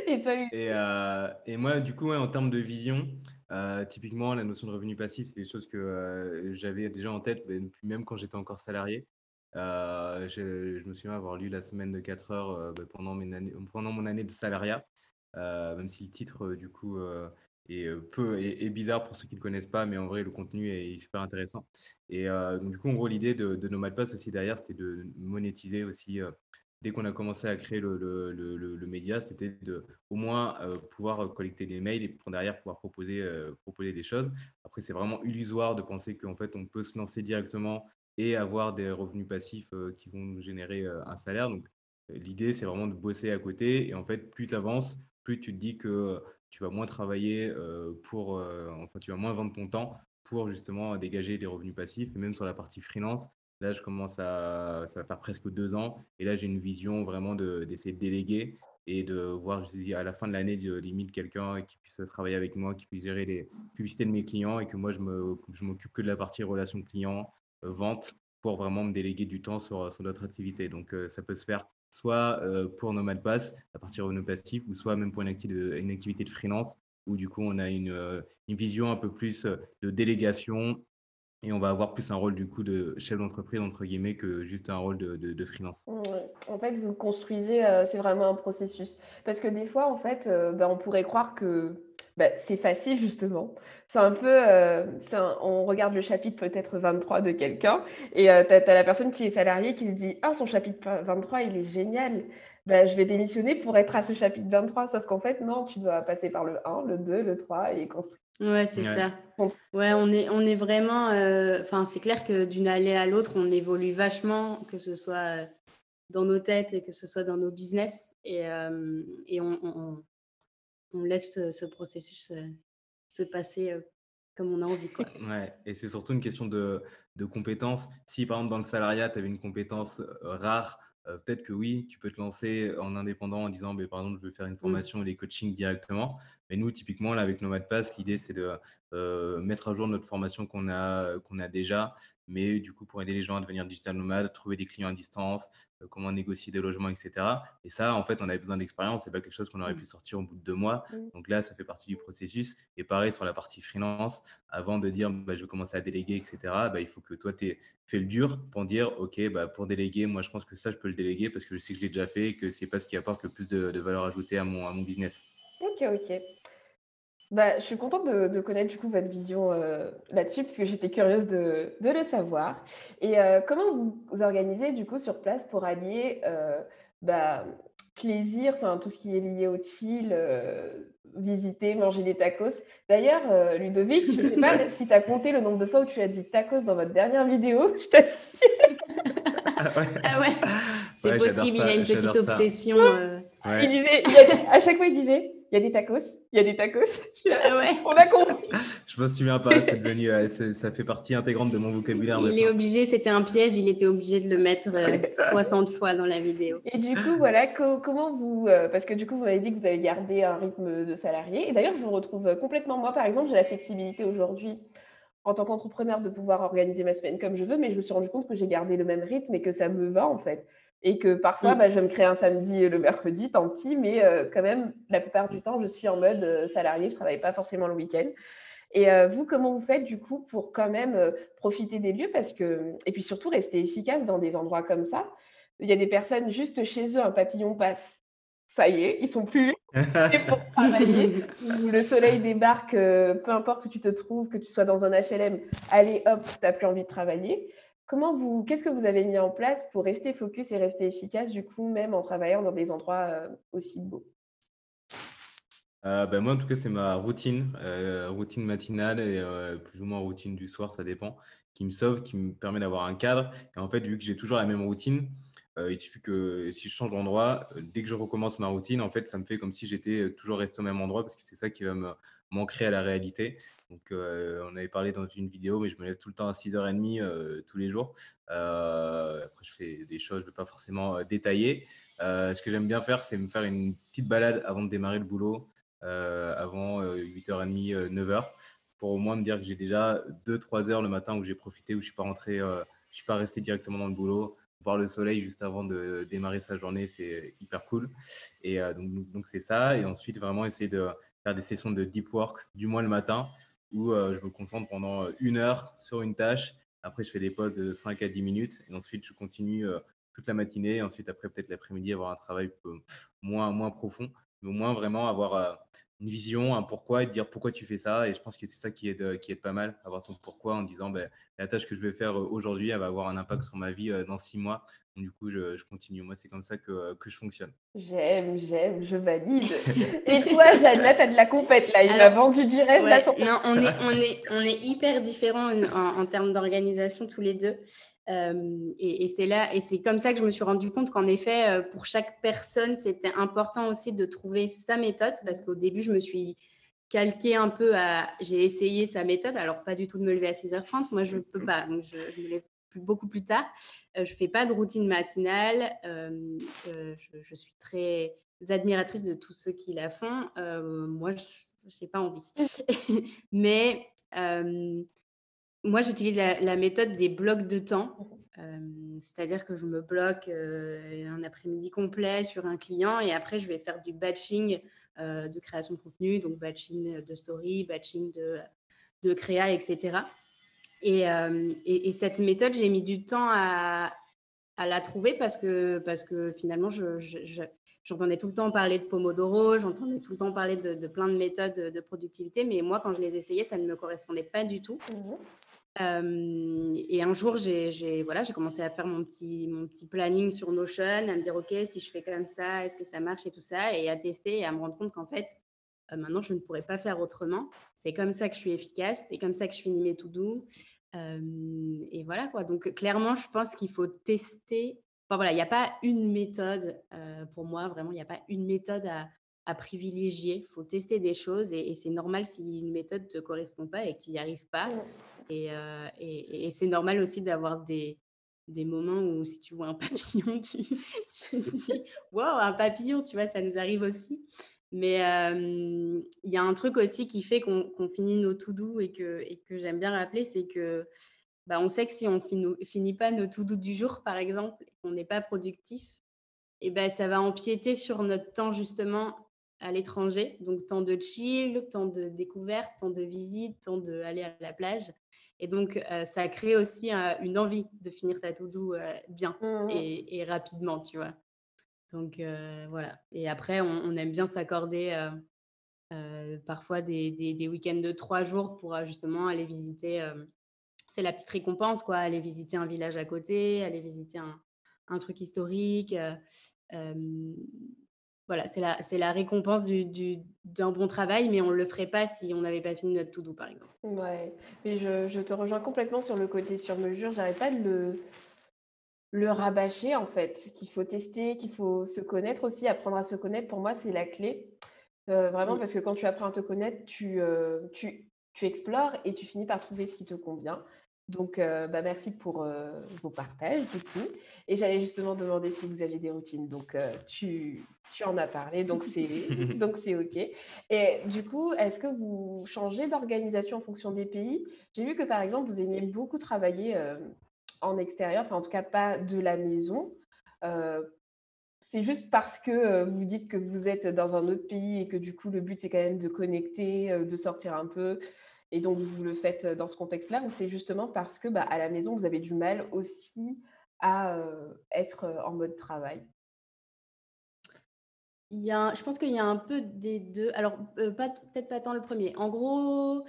Et toi, Et, euh, et moi, du coup, ouais, en termes de vision, euh, typiquement, la notion de revenu passif, c'est des choses que euh, j'avais déjà en tête, même quand j'étais encore salarié. Euh, je, je me souviens avoir lu la semaine de 4 heures euh, bah, pendant, mes années- pendant mon année de salariat, euh, même si le titre, du coup, est, euh, peu, est bizarre pour ceux qui ne connaissent pas, mais en vrai, le contenu est super intéressant. Et euh, donc, du coup, en gros, l'idée de, de Nomad Pass aussi derrière, c'était de monétiser aussi euh, dès qu'on a commencé à créer le, le, le, média, c'était de au moins euh, pouvoir collecter des mails et pour derrière pouvoir proposer, proposer des choses. Après, c'est vraiment illusoire de penser qu'en fait, on peut se lancer directement et avoir des revenus passifs qui vont nous générer un salaire. Donc, l'idée, c'est vraiment de bosser à côté. Et en fait, plus tu avances, plus tu te dis que tu vas moins travailler euh, pour, euh, enfin, tu vas moins vendre ton temps pour justement dégager des revenus passifs. Et même sur la partie freelance, Là, je commence à, ça va faire presque deux ans. Et là, j'ai une vision vraiment d'essayer de, déléguer et de voir à la fin de l'année, de limite quelqu'un qui puisse travailler avec moi, qui puisse gérer les publicités de mes clients et que moi, je m'occupe que de la partie relation client, euh, vente, pour vraiment me déléguer du temps sur, sur d'autres activités. Donc, euh, ça peut se faire soit euh, pour Nomad Pass, à partir de nos passifs, ou soit même pour une une activité de freelance, où du coup, on a une, une vision un peu plus de délégation et on va avoir plus un rôle du coup de chef d'entreprise entre guillemets que juste un rôle de, de, de freelance. En fait, vous construisez, euh, c'est vraiment un processus. Parce que des fois, en fait, euh, ben, on pourrait croire que ben, c'est facile justement. C'est un peu, euh, un, on regarde le chapitre peut-être 23 de quelqu'un et tu as, as, la personne qui est salariée qui se dit ah son chapitre 23 il est génial. Ben, je vais démissionner pour être à ce chapitre 23. Sauf qu'en fait, non, tu dois passer par le 1, le 2, le 3 et construire. Ouais, c'est ouais. ça. Ouais, on est, on est vraiment. Enfin, euh, c'est clair que d'une année à l'autre, on évolue vachement, que ce soit dans nos têtes et que ce soit dans nos business. Et, euh, et on, on, on, laisse ce processus se passer comme on a envie. Quoi. Ouais, et c'est surtout une question de, de compétences. Si par exemple dans le salariat, tu avais une compétence rare, euh, peut-être que oui, tu peux te lancer en indépendant en disant, bah, par exemple, je veux faire une formation et des coachings directement. Mais nous, typiquement, là, avec Nomad Pass, l'idée, c'est de euh, mettre à jour notre formation qu'on a, qu'on a déjà, mais du coup, pour aider les gens à devenir digital nomades, trouver des clients à distance, comment négocier des logements, etc. Et ça, en fait, on avait besoin d'expérience. C'est pas quelque chose qu'on aurait pu sortir au bout de deux mois. Donc là, ça fait partie du processus. Et pareil, sur la partie freelance, avant de dire, bah, je vais commencer à déléguer, etc., bah, il faut que toi, tu aies fait le dur pour dire, OK, bah, pour déléguer, moi, je pense que ça, je peux le déléguer parce que je sais que j'ai déjà fait et que c'est pas ce qui apporte le plus de, de valeur ajoutée à mon, à mon business. Ok, ok. Bah, je suis contente de, de connaître du coup votre vision euh, là-dessus, parce que j'étais curieuse de, de, le savoir. Et euh, comment vous, vous organisez du coup sur place pour allier euh, bah, plaisir, enfin tout ce qui est lié au chill, visiter, manger des tacos? D'ailleurs, Ludovic, je ne sais pas si tu as compté le nombre de fois où tu as dit tacos dans votre dernière vidéo, je t'assure. ah ouais, ah ouais. c'est ouais, possible, il a une petite obsession. Ouais. Il disait, il a, à chaque fois, il disait il y a des tacos, il y a des tacos. Ah ouais. On a compris. je me souviens pas, c'est devenu, euh, ça fait partie intégrante de mon vocabulaire. Il est obligé, c'était un piège, il était obligé de le mettre euh, 60 fois dans la vidéo. Et du coup, voilà, co comment vous, euh, parce que du coup, vous m'avez dit que vous avez gardé un rythme de salarié. Et d'ailleurs, je vous retrouve complètement. Moi, par exemple, j'ai la flexibilité aujourd'hui en tant qu'entrepreneur de pouvoir organiser ma semaine comme je veux, mais je me suis rendu compte que j'ai gardé le même rythme et que ça me va en fait. Et que parfois, bah, je vais me créer un samedi et le mercredi, tant pis, mais euh, quand même, la plupart du temps, je suis en mode euh, salarié, je ne travaille pas forcément le week-end. Et euh, vous, comment vous faites du coup pour quand même profiter des lieux? Parce que, Et puis surtout, rester efficace dans des endroits comme ça. Il y a des personnes juste chez eux, un papillon passe, ça y est, ils sont plus pour travailler. Le soleil débarque, peu importe où tu te trouves, que tu sois dans un HLM, allez hop, tu n'as plus envie de travailler. Comment vous, qu'est-ce que vous avez mis en place pour rester focus et rester efficace, du coup, même en travaillant dans des endroits euh, aussi beaux? Euh, ben, moi, en tout cas, c'est ma routine, routine matinale et plus ou moins routine du soir, ça dépend, qui me sauve, qui me permet d'avoir un cadre. Et en fait, vu que j'ai toujours la même routine, il suffit que si je change d'endroit, dès que je recommence ma routine, en fait, ça me fait comme si j'étais toujours resté au même endroit parce que c'est ça qui va me m'ancrer à la réalité. Donc, on avait parlé dans une vidéo, mais je me lève tout le temps à 6h30 tous les jours. après, je fais des choses, je ne vais pas forcément détailler. ce que j'aime bien faire, c'est me faire une petite balade avant de démarrer le boulot, avant 8h30, 9h, pour au moins me dire que j'ai déjà 2-3 heures le matin où j'ai profité, où je ne suis pas rentré, je suis pas resté directement dans le boulot. Voir le soleil juste avant de démarrer sa journée, c'est hyper cool. Et donc c'est ça. Et ensuite, vraiment essayer de faire des sessions de deep work, du moins le matin, où je me concentre pendant une heure sur une tâche. Après, je fais des pauses de 5 à 10 minutes. Et ensuite, je continue toute la matinée. Ensuite, après, peut-être l'après-midi, avoir un travail moins, moins profond. Mais au moins, vraiment avoir une vision, un pourquoi et dire pourquoi tu fais ça. Et je pense que c'est ça qui aide, qui pas mal, avoir ton pourquoi en disant ben, la tâche que je vais faire aujourd'hui, elle va avoir un impact sur ma vie dans six mois du coup, je, continue. Moi, c'est comme ça que, que je fonctionne. J'aime, j'aime, je valide. Et toi, Jeanne, là, tu as de la compète. Là. Il m'a vendu du rêve. non, on est, on, est, on est hyper différents en, termes d'organisation tous les deux. Euh, et, c'est là, et c'est comme ça que je me suis rendu compte qu'en effet, euh, pour chaque personne, c'était important aussi de trouver sa méthode. Parce qu'au début, je me suis calqué un peu à. J'ai essayé sa méthode. Alors, pas du tout de me lever à 6h30. Moi, je ne peux pas. Donc, je, je me lève beaucoup plus tard. Euh, je ne fais pas de routine matinale. Euh, euh, je, suis très admiratrice de tous ceux qui la font. moi, je n'ai pas envie. Mais moi, j'utilise la, méthode des blocs de temps. C'est-à-dire que je me bloque un après-midi complet sur un client et après, je vais faire du batching de création de contenu, donc batching de story, batching de, de créa, etc. Euh, et, cette méthode, j'ai mis du temps à, la trouver parce que, parce que finalement, j'entendais tout le temps parler de Pomodoro, j'entendais tout le temps parler de, plein de méthodes de productivité, mais moi, quand je les essayais, ça ne me correspondait pas du tout. Mmh euh, et un jour, j'ai voilà, commencé à faire mon petit, mon petit planning sur Notion, à me dire, OK, si je fais comme ça, est-ce que ça marche et tout ça, et à tester et à me rendre compte qu'en fait, euh, maintenant, je ne pourrais pas faire autrement. C'est comme ça que je suis efficace, c'est comme ça que je finis mes to-do et voilà quoi. Donc clairement, je pense qu'il faut tester. Enfin voilà, il n'y a pas une méthode pour moi, vraiment, il n'y a pas une méthode à, privilégier. Il faut tester des choses et, c'est normal si une méthode ne te correspond pas et que tu n'y arrives pas. Et, et, c'est normal aussi d'avoir des, des moments où si tu vois un papillon, tu, tu te dis Wow, un papillon, tu vois, ça nous arrive aussi. Mais il y a un truc aussi qui fait qu'on finit nos tout doux et que, et que j'aime bien rappeler, c'est que bah, on sait que si on ne finit pas nos tout doux du jour, par exemple, qu'on n'est pas productif, et ben ça va empiéter sur notre temps justement à l'étranger. Donc temps de chill, temps de découverte, temps de visite, temps d'aller à la plage. Et donc, ça crée aussi une envie de finir ta tout doux bien mmh et, et, rapidement, tu vois. Donc voilà. Et après, on, aime bien s'accorder parfois des, week-ends de trois jours pour justement aller visiter. c'est la petite récompense, quoi. Aller visiter un village à côté, aller visiter un, truc historique. voilà, c'est la, récompense du, du, d'un bon travail, mais on ne le ferait pas si on n'avait pas fini notre tout doux, par exemple. Ouais, mais je, je, te rejoins complètement sur le côté sur mesure. J'arrête pas de le, le rabâcher en fait, qu'il faut tester, qu'il faut se connaître aussi, apprendre à se connaître, pour moi, c'est la clé. Euh, vraiment, parce que quand tu apprends à te connaître, tu, euh, tu, tu, explores et tu finis par trouver ce qui te convient. Donc, euh, bah, merci pour vos partages, du coup. Et j'allais justement demander si vous aviez des routines. Donc, tu, tu en as parlé, donc c'est, donc c'est OK. Et du coup, est-ce que vous changez d'organisation en fonction des pays? J'ai vu que, par exemple, vous aimiez beaucoup travailler en extérieur, enfin en tout cas pas de la maison. Euh, c'est juste parce que euh, vous dites que vous êtes dans un autre pays et que du coup le but c'est quand même de connecter, euh, de sortir un peu et donc vous le faites dans ce contexte-là ou c'est justement parce que bah, à la maison vous avez du mal aussi à être en mode travail? Il y a, je pense qu'il y a un peu des deux. Alors, peut-être pas tant le premier. En gros,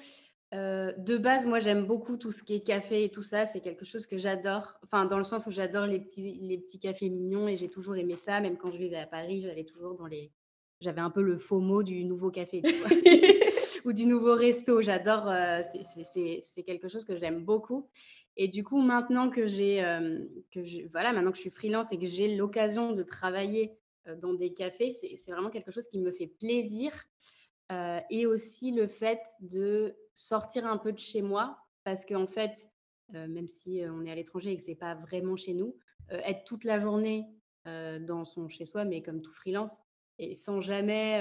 euh, de base, moi, j'aime beaucoup tout ce qui est café et tout ça. C'est quelque chose que j'adore. Enfin, dans le sens où j'adore les petits, les petits cafés mignons et j'ai toujours aimé ça. Même quand je vivais à Paris, j'allais toujours dans les, j'avais un peu le faux mot du nouveau café ou du nouveau resto. J'adore, c'est quelque chose que j'aime beaucoup. Et du coup, maintenant que j'ai, que voilà, maintenant que je suis freelance et que j'ai l'occasion de travailler dans des cafés, c'est vraiment quelque chose qui me fait plaisir. et aussi le fait de sortir un peu de chez moi, parce qu'en fait, même si on est à l'étranger et que c'est pas vraiment chez nous, être toute la journée dans son chez soi, mais comme tout freelance, et sans jamais.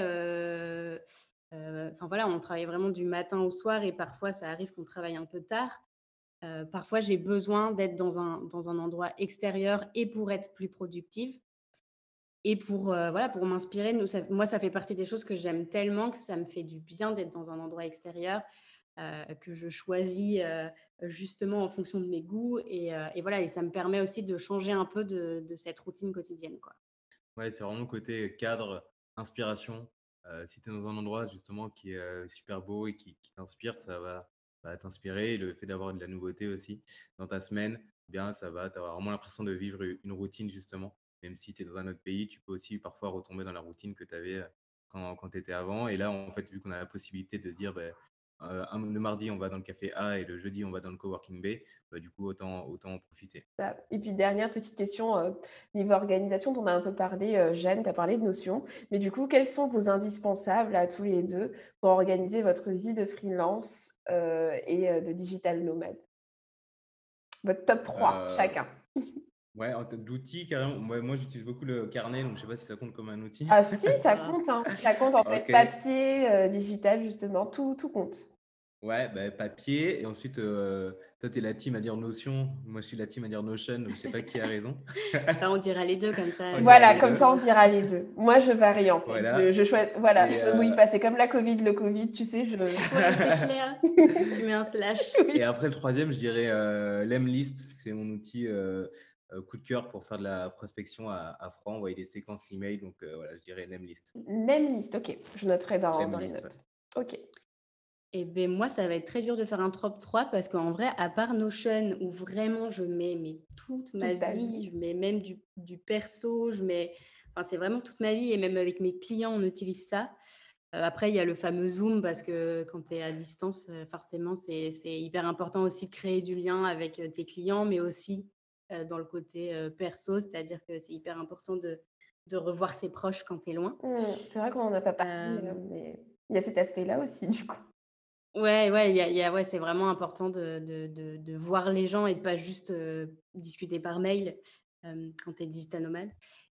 Enfin voilà, on travaille vraiment du matin au soir et parfois ça arrive qu'on travaille un peu tard. parfois j'ai besoin d'être dans un, dans un endroit extérieur et pour être plus productive et pour, voilà, pour m'inspirer. Moi, ça fait partie des choses que j'aime tellement que ça me fait du bien d'être dans un endroit extérieur. Que je choisis justement en fonction de mes goûts et, et, voilà et ça me permet aussi de changer un peu de, cette routine quotidienne quoi. Ouais, c'est vraiment côté cadre, inspiration. si tu es dans un endroit justement qui est super beau et qui, t'inspire, ça va, t'inspirer. le fait d'avoir de la nouveauté aussi dans ta semaine, eh bien ça va, tu vraiment l'impression de vivre une routine justement. Même si tu es dans un autre pays, tu peux aussi parfois retomber dans la routine que tu avais quand, quand tu étais avant. Et là, en fait, vu qu'on a la possibilité de dire, ben, euh, le mardi, on va dans le café A et le jeudi, on va dans le coworking B. Bah, du coup, autant, autant en profiter. Et puis, dernière petite question, euh, niveau organisation, dont on a un peu parlé, euh, Jeanne, tu as parlé de notions. Mais du coup, quels sont vos indispensables à tous les deux pour organiser votre vie de freelance et de digital nomade? Votre top 3 chacun. Ouais, en termes d'outils, carrément. Moi, moi j'utilise beaucoup le carnet, donc je sais pas si ça compte comme un outil. Ah si, ça compte. Hein. Ça compte en fait papier, euh, digital, justement, tout, tout compte. Ouais, bah, papier. Et ensuite, euh, toi, tu es la team à dire Notion. Moi, je suis la team à dire Notion. Donc, je sais pas qui a raison. Bah, on dira les deux comme ça. voilà, comme ça, on dira les deux. Moi, je varie en fait. Voilà. Je, choisis, voilà, oui, euh, c'est comme la Covid, le Covid, tu sais. Je... c'est clair. tu mets un slash. Et après, le troisième, je dirais euh, l'Emlist. C'est mon outil euh, coup de cœur pour faire de la prospection à, à franc, envoyer des séquences email. Donc euh, voilà, je dirais Namelist. Namelist, ok. Je noterai dans, dans les notes. Ok. Et eh ben moi, ça va être très dur de faire un top 3 parce qu'en vrai, à part Notion, où vraiment je mets mais toute ma vie, je mets même du, du perso, je mets. Enfin, c'est vraiment toute ma vie et même avec mes clients, on utilise ça. Euh, après, il y a le fameux Zoom parce que quand tu es à distance, forcément, c'est hyper important aussi de créer du lien avec tes clients, mais aussi dans le côté perso, c'est-à-dire que c'est hyper important de, de, revoir ses proches quand tu es loin. Mmh, c'est vrai qu'on n'en a pas parlé, mais il y a cet aspect-là aussi, du coup. Ouais, ouais, y a, y a, ouais c'est vraiment important de, de, de, voir les gens et de pas juste discuter par mail quand tu es digital nomade.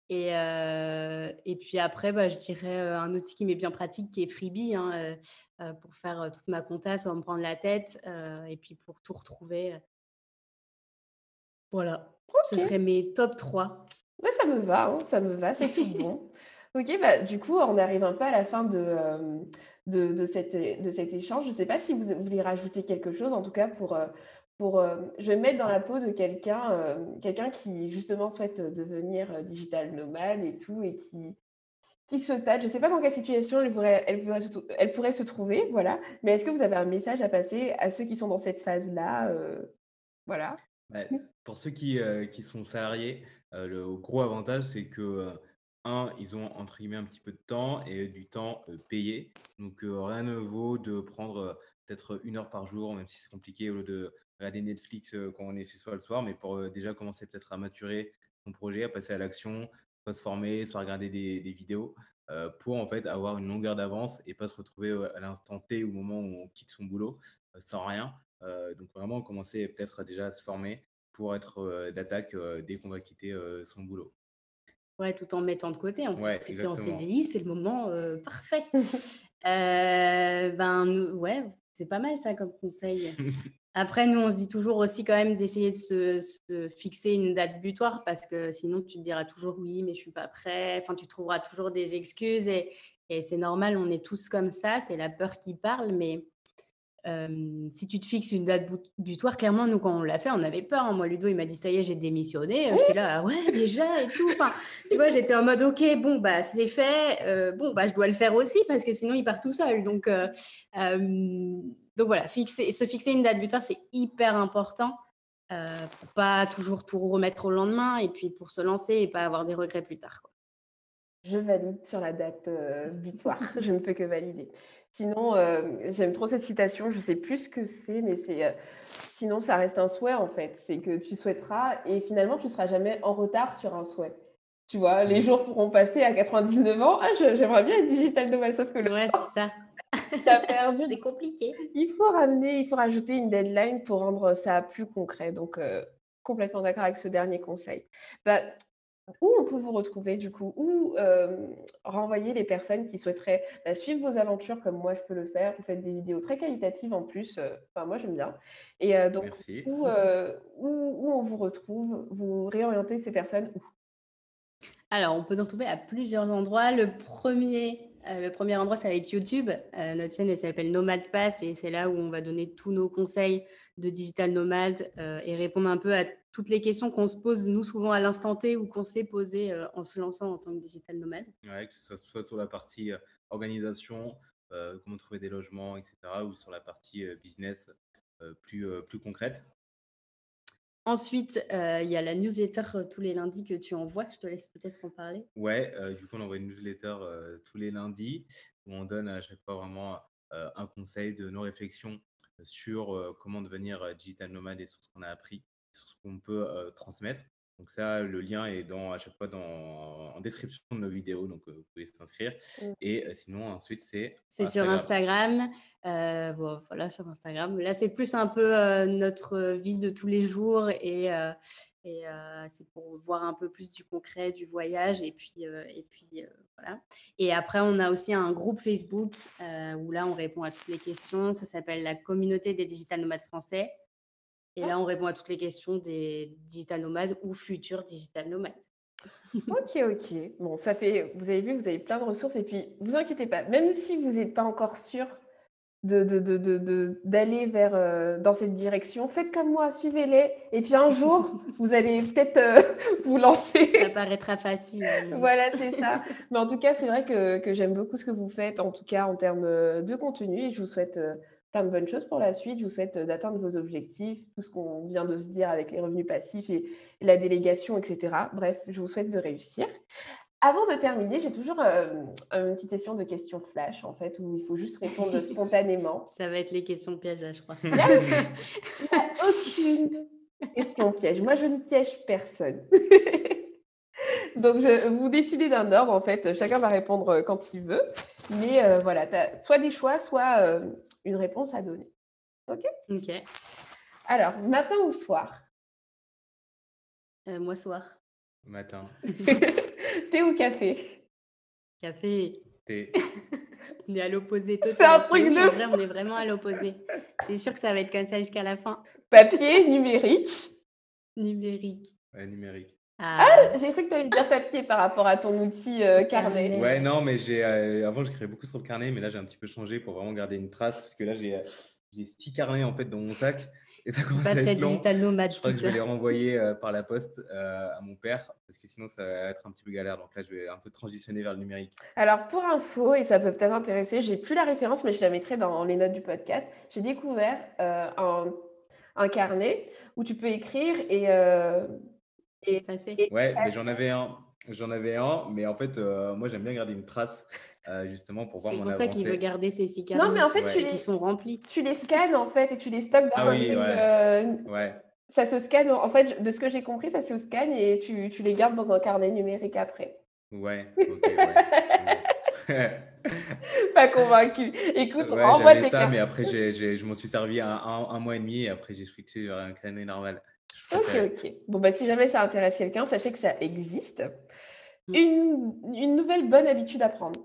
Et, et puis après, bah, je dirais un outil qui m'est bien pratique, qui est Freebie, hein, pour faire toute ma compta sans me prendre la tête, et puis pour tout retrouver voilà, ce serait mes top 3. Ouais, ça me va, hein, ça me va, c'est tout bon. Ok, bah, du coup, on arrive un peu à la fin de, euh, de, de, cette, de cet échange. Je ne sais pas si vous, voulez rajouter quelque chose, en tout cas pour... Euh, pour euh, je vais me mettre dans la peau de quelqu'un quelqu'un qui justement souhaite devenir digital nomade et tout, et qui, qui se tâte. Je ne sais pas dans quelle situation elle pourrait, elle pourrait, se, elle pourrait se trouver, voilà. Mais est-ce que vous avez un message à passer à ceux qui sont dans cette phase-là Voilà? Pour ceux qui, euh, qui sont salariés, euh, le gros avantage, c'est que, euh, un, ils ont entre guillemets un petit peu de temps et du temps payé. Donc, rien ne vaut de prendre peut-être une heure par jour, même si c'est compliqué, au lieu de regarder Netflix quand on est chez soi le soir, mais pour déjà commencer peut-être à maturer son projet, à passer à l'action, soit se former, soit regarder des, des vidéos, pour en fait avoir une longueur d'avance et pas se retrouver à l'instant T au moment où on quitte son boulot sans rien. Donc vraiment commencer peut-être déjà à se former, pour être d'attaque dès qu'on va quitter son boulot. Ouais, tout en mettant de côté. En plus, si en CDI, c'est le moment parfait. ben, ouais, c'est pas mal ça comme conseil. Après, nous, on se dit toujours aussi quand même d'essayer de se, fixer une date butoir parce que sinon, tu te diras toujours oui, mais je suis pas prêt. Enfin, tu trouveras toujours des excuses et, et c'est normal, on est tous comme ça. C'est la peur qui parle, mais si tu te fixes une date butoir, clairement, nous, quand on l'a fait, on avait peur. Hein. Moi, Ludo, il m'a dit, ça y est, j'ai démissionné. J'étais là, «Ah ouais, déjà et tout. Enfin, tu vois, j'étais en mode, OK, bon, bah, c'est fait. bon, bah, je dois le faire aussi parce que sinon, il part tout seul. Donc, donc voilà, fixer, se fixer une date butoir, c'est hyper important pour pas toujours tout remettre au lendemain et puis pour se lancer et pas avoir des regrets plus tard. Je valide sur la date butoir. je ne peux que valider. Sinon, euh, j'aime trop cette citation, je ne sais plus ce que c'est, mais c'est euh, sinon ça reste un souhait en fait. C'est que tu souhaiteras et finalement tu ne seras jamais en retard sur un souhait. Tu vois, les jours pourront passer à 99 ans. Ah, j'aimerais bien être digital nomade, sauf que le ouais, c'est ça. c'est compliqué. Il faut ramener, il faut rajouter une deadline pour rendre ça plus concret. Donc, euh, complètement d'accord avec ce dernier conseil. Bah, où on peut vous retrouver du coup? Où renvoyer les personnes qui souhaiteraient bah, suivre vos aventures comme moi je peux le faire Vous faites des vidéos très qualitatives en plus. Enfin, moi j'aime bien. Et donc, où, où, on vous retrouve? Vous réorientez ces personnes où? Alors, on peut nous retrouver à plusieurs endroits. Le premier, le premier endroit, ça va être YouTube. notre chaîne, elle s'appelle Nomad Pass et c'est là où on va donner tous nos conseils de digital nomade et répondre un peu à toutes les questions qu'on se pose, nous, souvent à l'instant T ou qu'on s'est posé euh, en se lançant en tant que digital nomade. Ouais, que ce soit, sur la partie euh, organisation, euh, comment trouver des logements, etc., ou sur la partie business plus, plus concrète. Ensuite, il y a la newsletter tous les lundis que tu envoies. Je te laisse peut-être en parler. Ouais, du coup, on envoie une newsletter tous les lundis où on donne à chaque fois vraiment un conseil de nos réflexions sur comment devenir digital nomade et sur ce qu'on a appris qu'on peut transmettre. Donc ça, le lien est dans, à chaque fois dans, en description de nos vidéos, donc vous pouvez s'inscrire. Mmh. Et sinon, ensuite, c'est... C'est sur Instagram. bon, voilà, sur Instagram. Là, c'est plus un peu notre vie de tous les jours et, et c'est pour voir un peu plus du concret, du voyage. Et puis, et puis voilà. Et après, on a aussi un groupe Facebook où là, on répond à toutes les questions. Ça s'appelle la communauté des digital nomades français. Et là, on répond à toutes les questions des digital nomades ou futurs digital nomades. ok, ok. Bon, ça fait, vous avez vu, vous avez plein de ressources. Et puis, vous inquiétez pas, même si vous n'êtes pas encore sûr d'aller de, de, de, vers euh, dans cette direction, faites comme moi, suivez-les. Et puis un jour, vous allez peut-être euh, vous lancer. Ça paraîtra facile. Hein, voilà, c'est ça. Mais en tout cas, c'est vrai que, que j'aime beaucoup ce que vous faites, en tout cas en termes euh, de contenu. Et je vous souhaite plein de bonnes choses pour la suite. Je vous souhaite euh, d'atteindre vos objectifs, tout ce qu'on vient de se dire avec les revenus passifs et la délégation, etc. Bref, je vous souhaite de réussir. Avant de terminer, j'ai toujours euh, une petite session de questions flash, en fait, où il faut juste répondre spontanément. Ça va être les questions pièges, là, je crois. Il n'y a, aucune question piège. Moi, je ne piège personne. Donc, je, vous décidez d'un ordre, en fait. Chacun va répondre quand il veut. Mais euh, voilà, as soit des choix, soit une réponse à donner. OK? OK. Alors, matin ou soir? Euh, Moi, soir. Matin. Thé ou café? Café. Thé. on est à l'opposé total. C'est un truc de... vrai, on est vraiment à l'opposé. C'est sûr que ça va être comme ça jusqu'à la fin. Papier, numérique Numérique. Ouais, numérique. Ah, ah, j'ai cru que tu allais dire papier par rapport à ton outil euh, carnet. Ouais, non, mais j'ai euh, avant, je créais beaucoup sur le carnet, mais là, j'ai un petit peu changé pour vraiment garder une trace, parce que là, j'ai euh, six carnets en fait dans mon sac. Et ça commence Pas à très être long. digital nomade, Je crois que je vais les renvoyer par la poste à mon père, parce que sinon, ça va être un petit peu galère. Donc là, je vais un peu transitionner vers le numérique. Alors, pour info, et ça peut peut-être intéresser, j'ai plus la référence, mais je la mettrai dans les notes du podcast. J'ai découvert un, un, carnet où tu peux écrire et et, ouais, mais j'en avais un. J'en avais un, mais en fait, euh, moi j'aime bien garder une trace euh, justement pour voir mon avancée. C'est pour ça qu'il veut garder ses cicatrices. Non, mais en fait, tu les, sont remplis. Tu les scannes en fait et tu les stockes dans ah un oui, ouais. ouais. Ça se scanne, en fait, de ce que j'ai compris, ça se scanne et tu, tu, les gardes dans un carnet numérique après. Ouais, ok, ouais. Pas convaincu. Écoute, ouais, j'avais ça, mais après, je m'en suis servi un, un, mois et demi et après, j'ai switché vers un carnet normal. Ok, ok. Bon, bah, si jamais ça intéresse quelqu'un, sachez que ça existe. Mmh. Une, une nouvelle bonne habitude à prendre.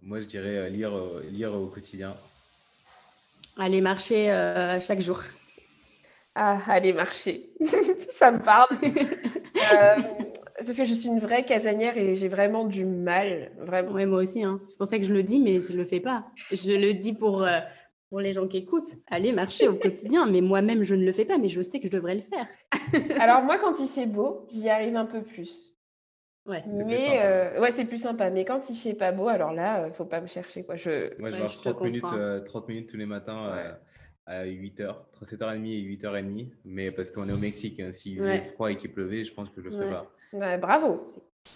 moi, je dirais lire, lire au quotidien. Aller marcher chaque jour. Ah, aller marcher. ça me parle. parce que je suis une vraie casanière et j'ai vraiment du mal. Vraiment. Oui, moi aussi. Hein. C'est pour ça que je le dis, mais je ne le fais pas. Je le dis pour, pour les gens qui écoutent, aller marcher au quotidien. Mais moi-même, je ne le fais pas, mais je sais que je devrais le faire. alors moi, quand il fait beau, j'y arrive un peu plus. Ouais. Mais euh, ouais, c'est plus sympa. Mais quand il fait pas beau, alors là, ne euh, faut pas me chercher quoi. Je... Moi, je marche 30 minutes, 30 euh, minutes tous les matins à 8h, entre 7h30 et 8h30. Mais parce qu'on est au Mexique, hein, s'il faisait froid et qu'il pleuvait, je pense que je le ferais pas. bravo,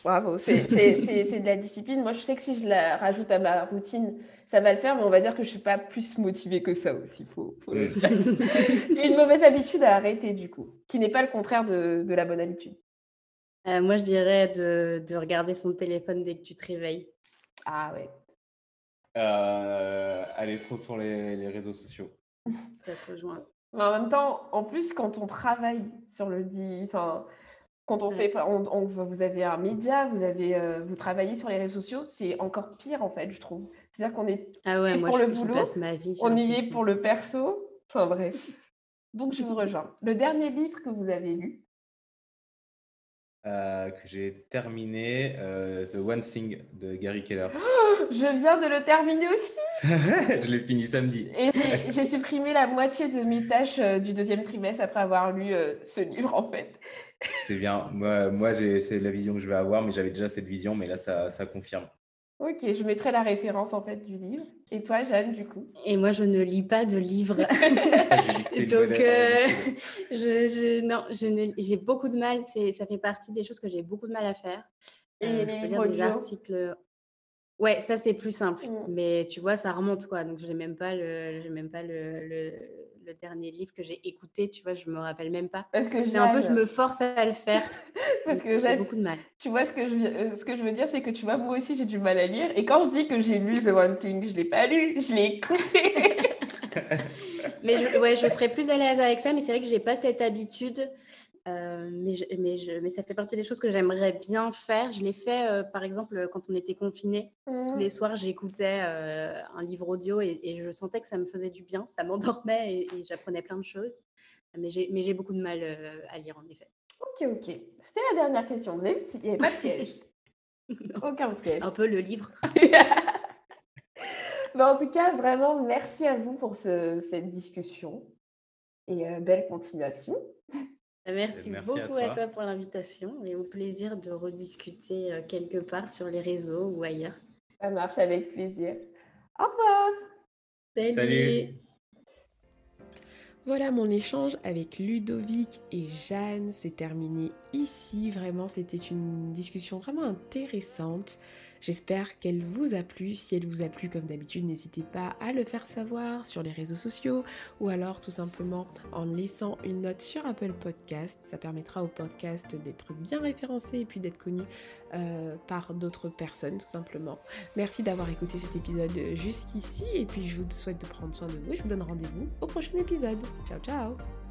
bravo, c'est de la discipline. Moi, je sais que si je la rajoute à ma routine, ça va le faire, mais on va dire que je ne suis pas plus motivée que ça aussi. Faut, faut mm. Une mauvaise habitude à arrêter, du coup, qui n'est pas le contraire de, de la bonne habitude. Euh, moi, je dirais de, de, regarder son téléphone dès que tu te réveilles. Ah ouais. Euh, aller trop sur les, les, réseaux sociaux. Ça se rejoint. en même temps, en plus, quand on travaille sur le dit, enfin, quand on fait, on, vous avez un média, vous avez, euh, vous travaillez sur les réseaux sociaux, c'est encore pire en fait, je trouve. C'est-à-dire qu'on est ah ouais, moi, pour je, le boulot, passe ma vie on y est pour le perso. Enfin bref. Donc je vous rejoins. Le dernier livre que vous avez lu euh, que j'ai terminé, euh, The One Thing de Gary Keller. je viens de le terminer aussi. je l'ai fini samedi. Et j'ai supprimé la moitié de mes tâches euh, du deuxième trimestre après avoir lu ce livre en fait. C'est bien. Moi, moi c'est la vision que je vais avoir, mais j'avais déjà cette vision, mais là, ça, ça confirme. Ok, je mettrai la référence en fait du livre. Et toi, Jeanne, du coup? Et moi, je ne lis pas de livres. Donc, euh, je, je, non, j'ai beaucoup de mal. Ça fait partie des choses que j'ai beaucoup de mal à faire. Et euh, les livres des articles. Ouais, ça c'est plus simple. Mm. Mais tu vois, ça remonte quoi. Donc, je n'ai même pas le, même pas le le dernier livre que j'ai écouté, tu vois, je me rappelle même pas. Parce que un peu, je me force à le faire. Parce que j'ai beaucoup de mal. Tu vois, ce que je, euh, ce que je veux dire, c'est que tu vois, moi aussi, j'ai du mal à lire. Et quand je dis que j'ai lu The One Thing, je l'ai pas lu, je l'ai écouté. mais je, ouais, je serais plus à l'aise avec ça, mais c'est vrai que j'ai pas cette habitude. Euh, mais, mais, je, mais ça fait partie des choses que j'aimerais bien faire. Je l'ai fait, euh, par exemple, quand on était confinés. Tous mmh. les soirs, j'écoutais euh, un livre audio et, je sentais que ça me faisait du bien. Ça m'endormait et, j'apprenais plein de choses. Mais j'ai beaucoup de mal à lire, en effet. Ok, ok. C'était la dernière question. Vous avez vu, il n'y avait pas de piège. Aucun piège. Un peu le livre. mais en tout cas, vraiment, merci à vous pour cette discussion et belle continuation. Merci, beaucoup à toi. pour l'invitation et au plaisir de rediscuter euh, quelque part sur les réseaux ou ailleurs. Ça marche avec plaisir. Au revoir. Salut. Voilà mon échange avec Ludovic et Jeanne, c'est terminé ici. Vraiment, c'était une discussion vraiment intéressante. J'espère qu'elle vous a plu. Si elle vous a plu, comme d'habitude, n'hésitez pas à le faire savoir sur les réseaux sociaux ou alors tout simplement en laissant une note sur Apple Podcast. Ça permettra au podcast d'être bien référencé et puis d'être connu euh, par d'autres personnes, tout simplement. Merci d'avoir écouté cet épisode jusqu'ici et puis je vous souhaite de prendre soin de vous et je vous donne rendez-vous au prochain épisode. Ciao, ciao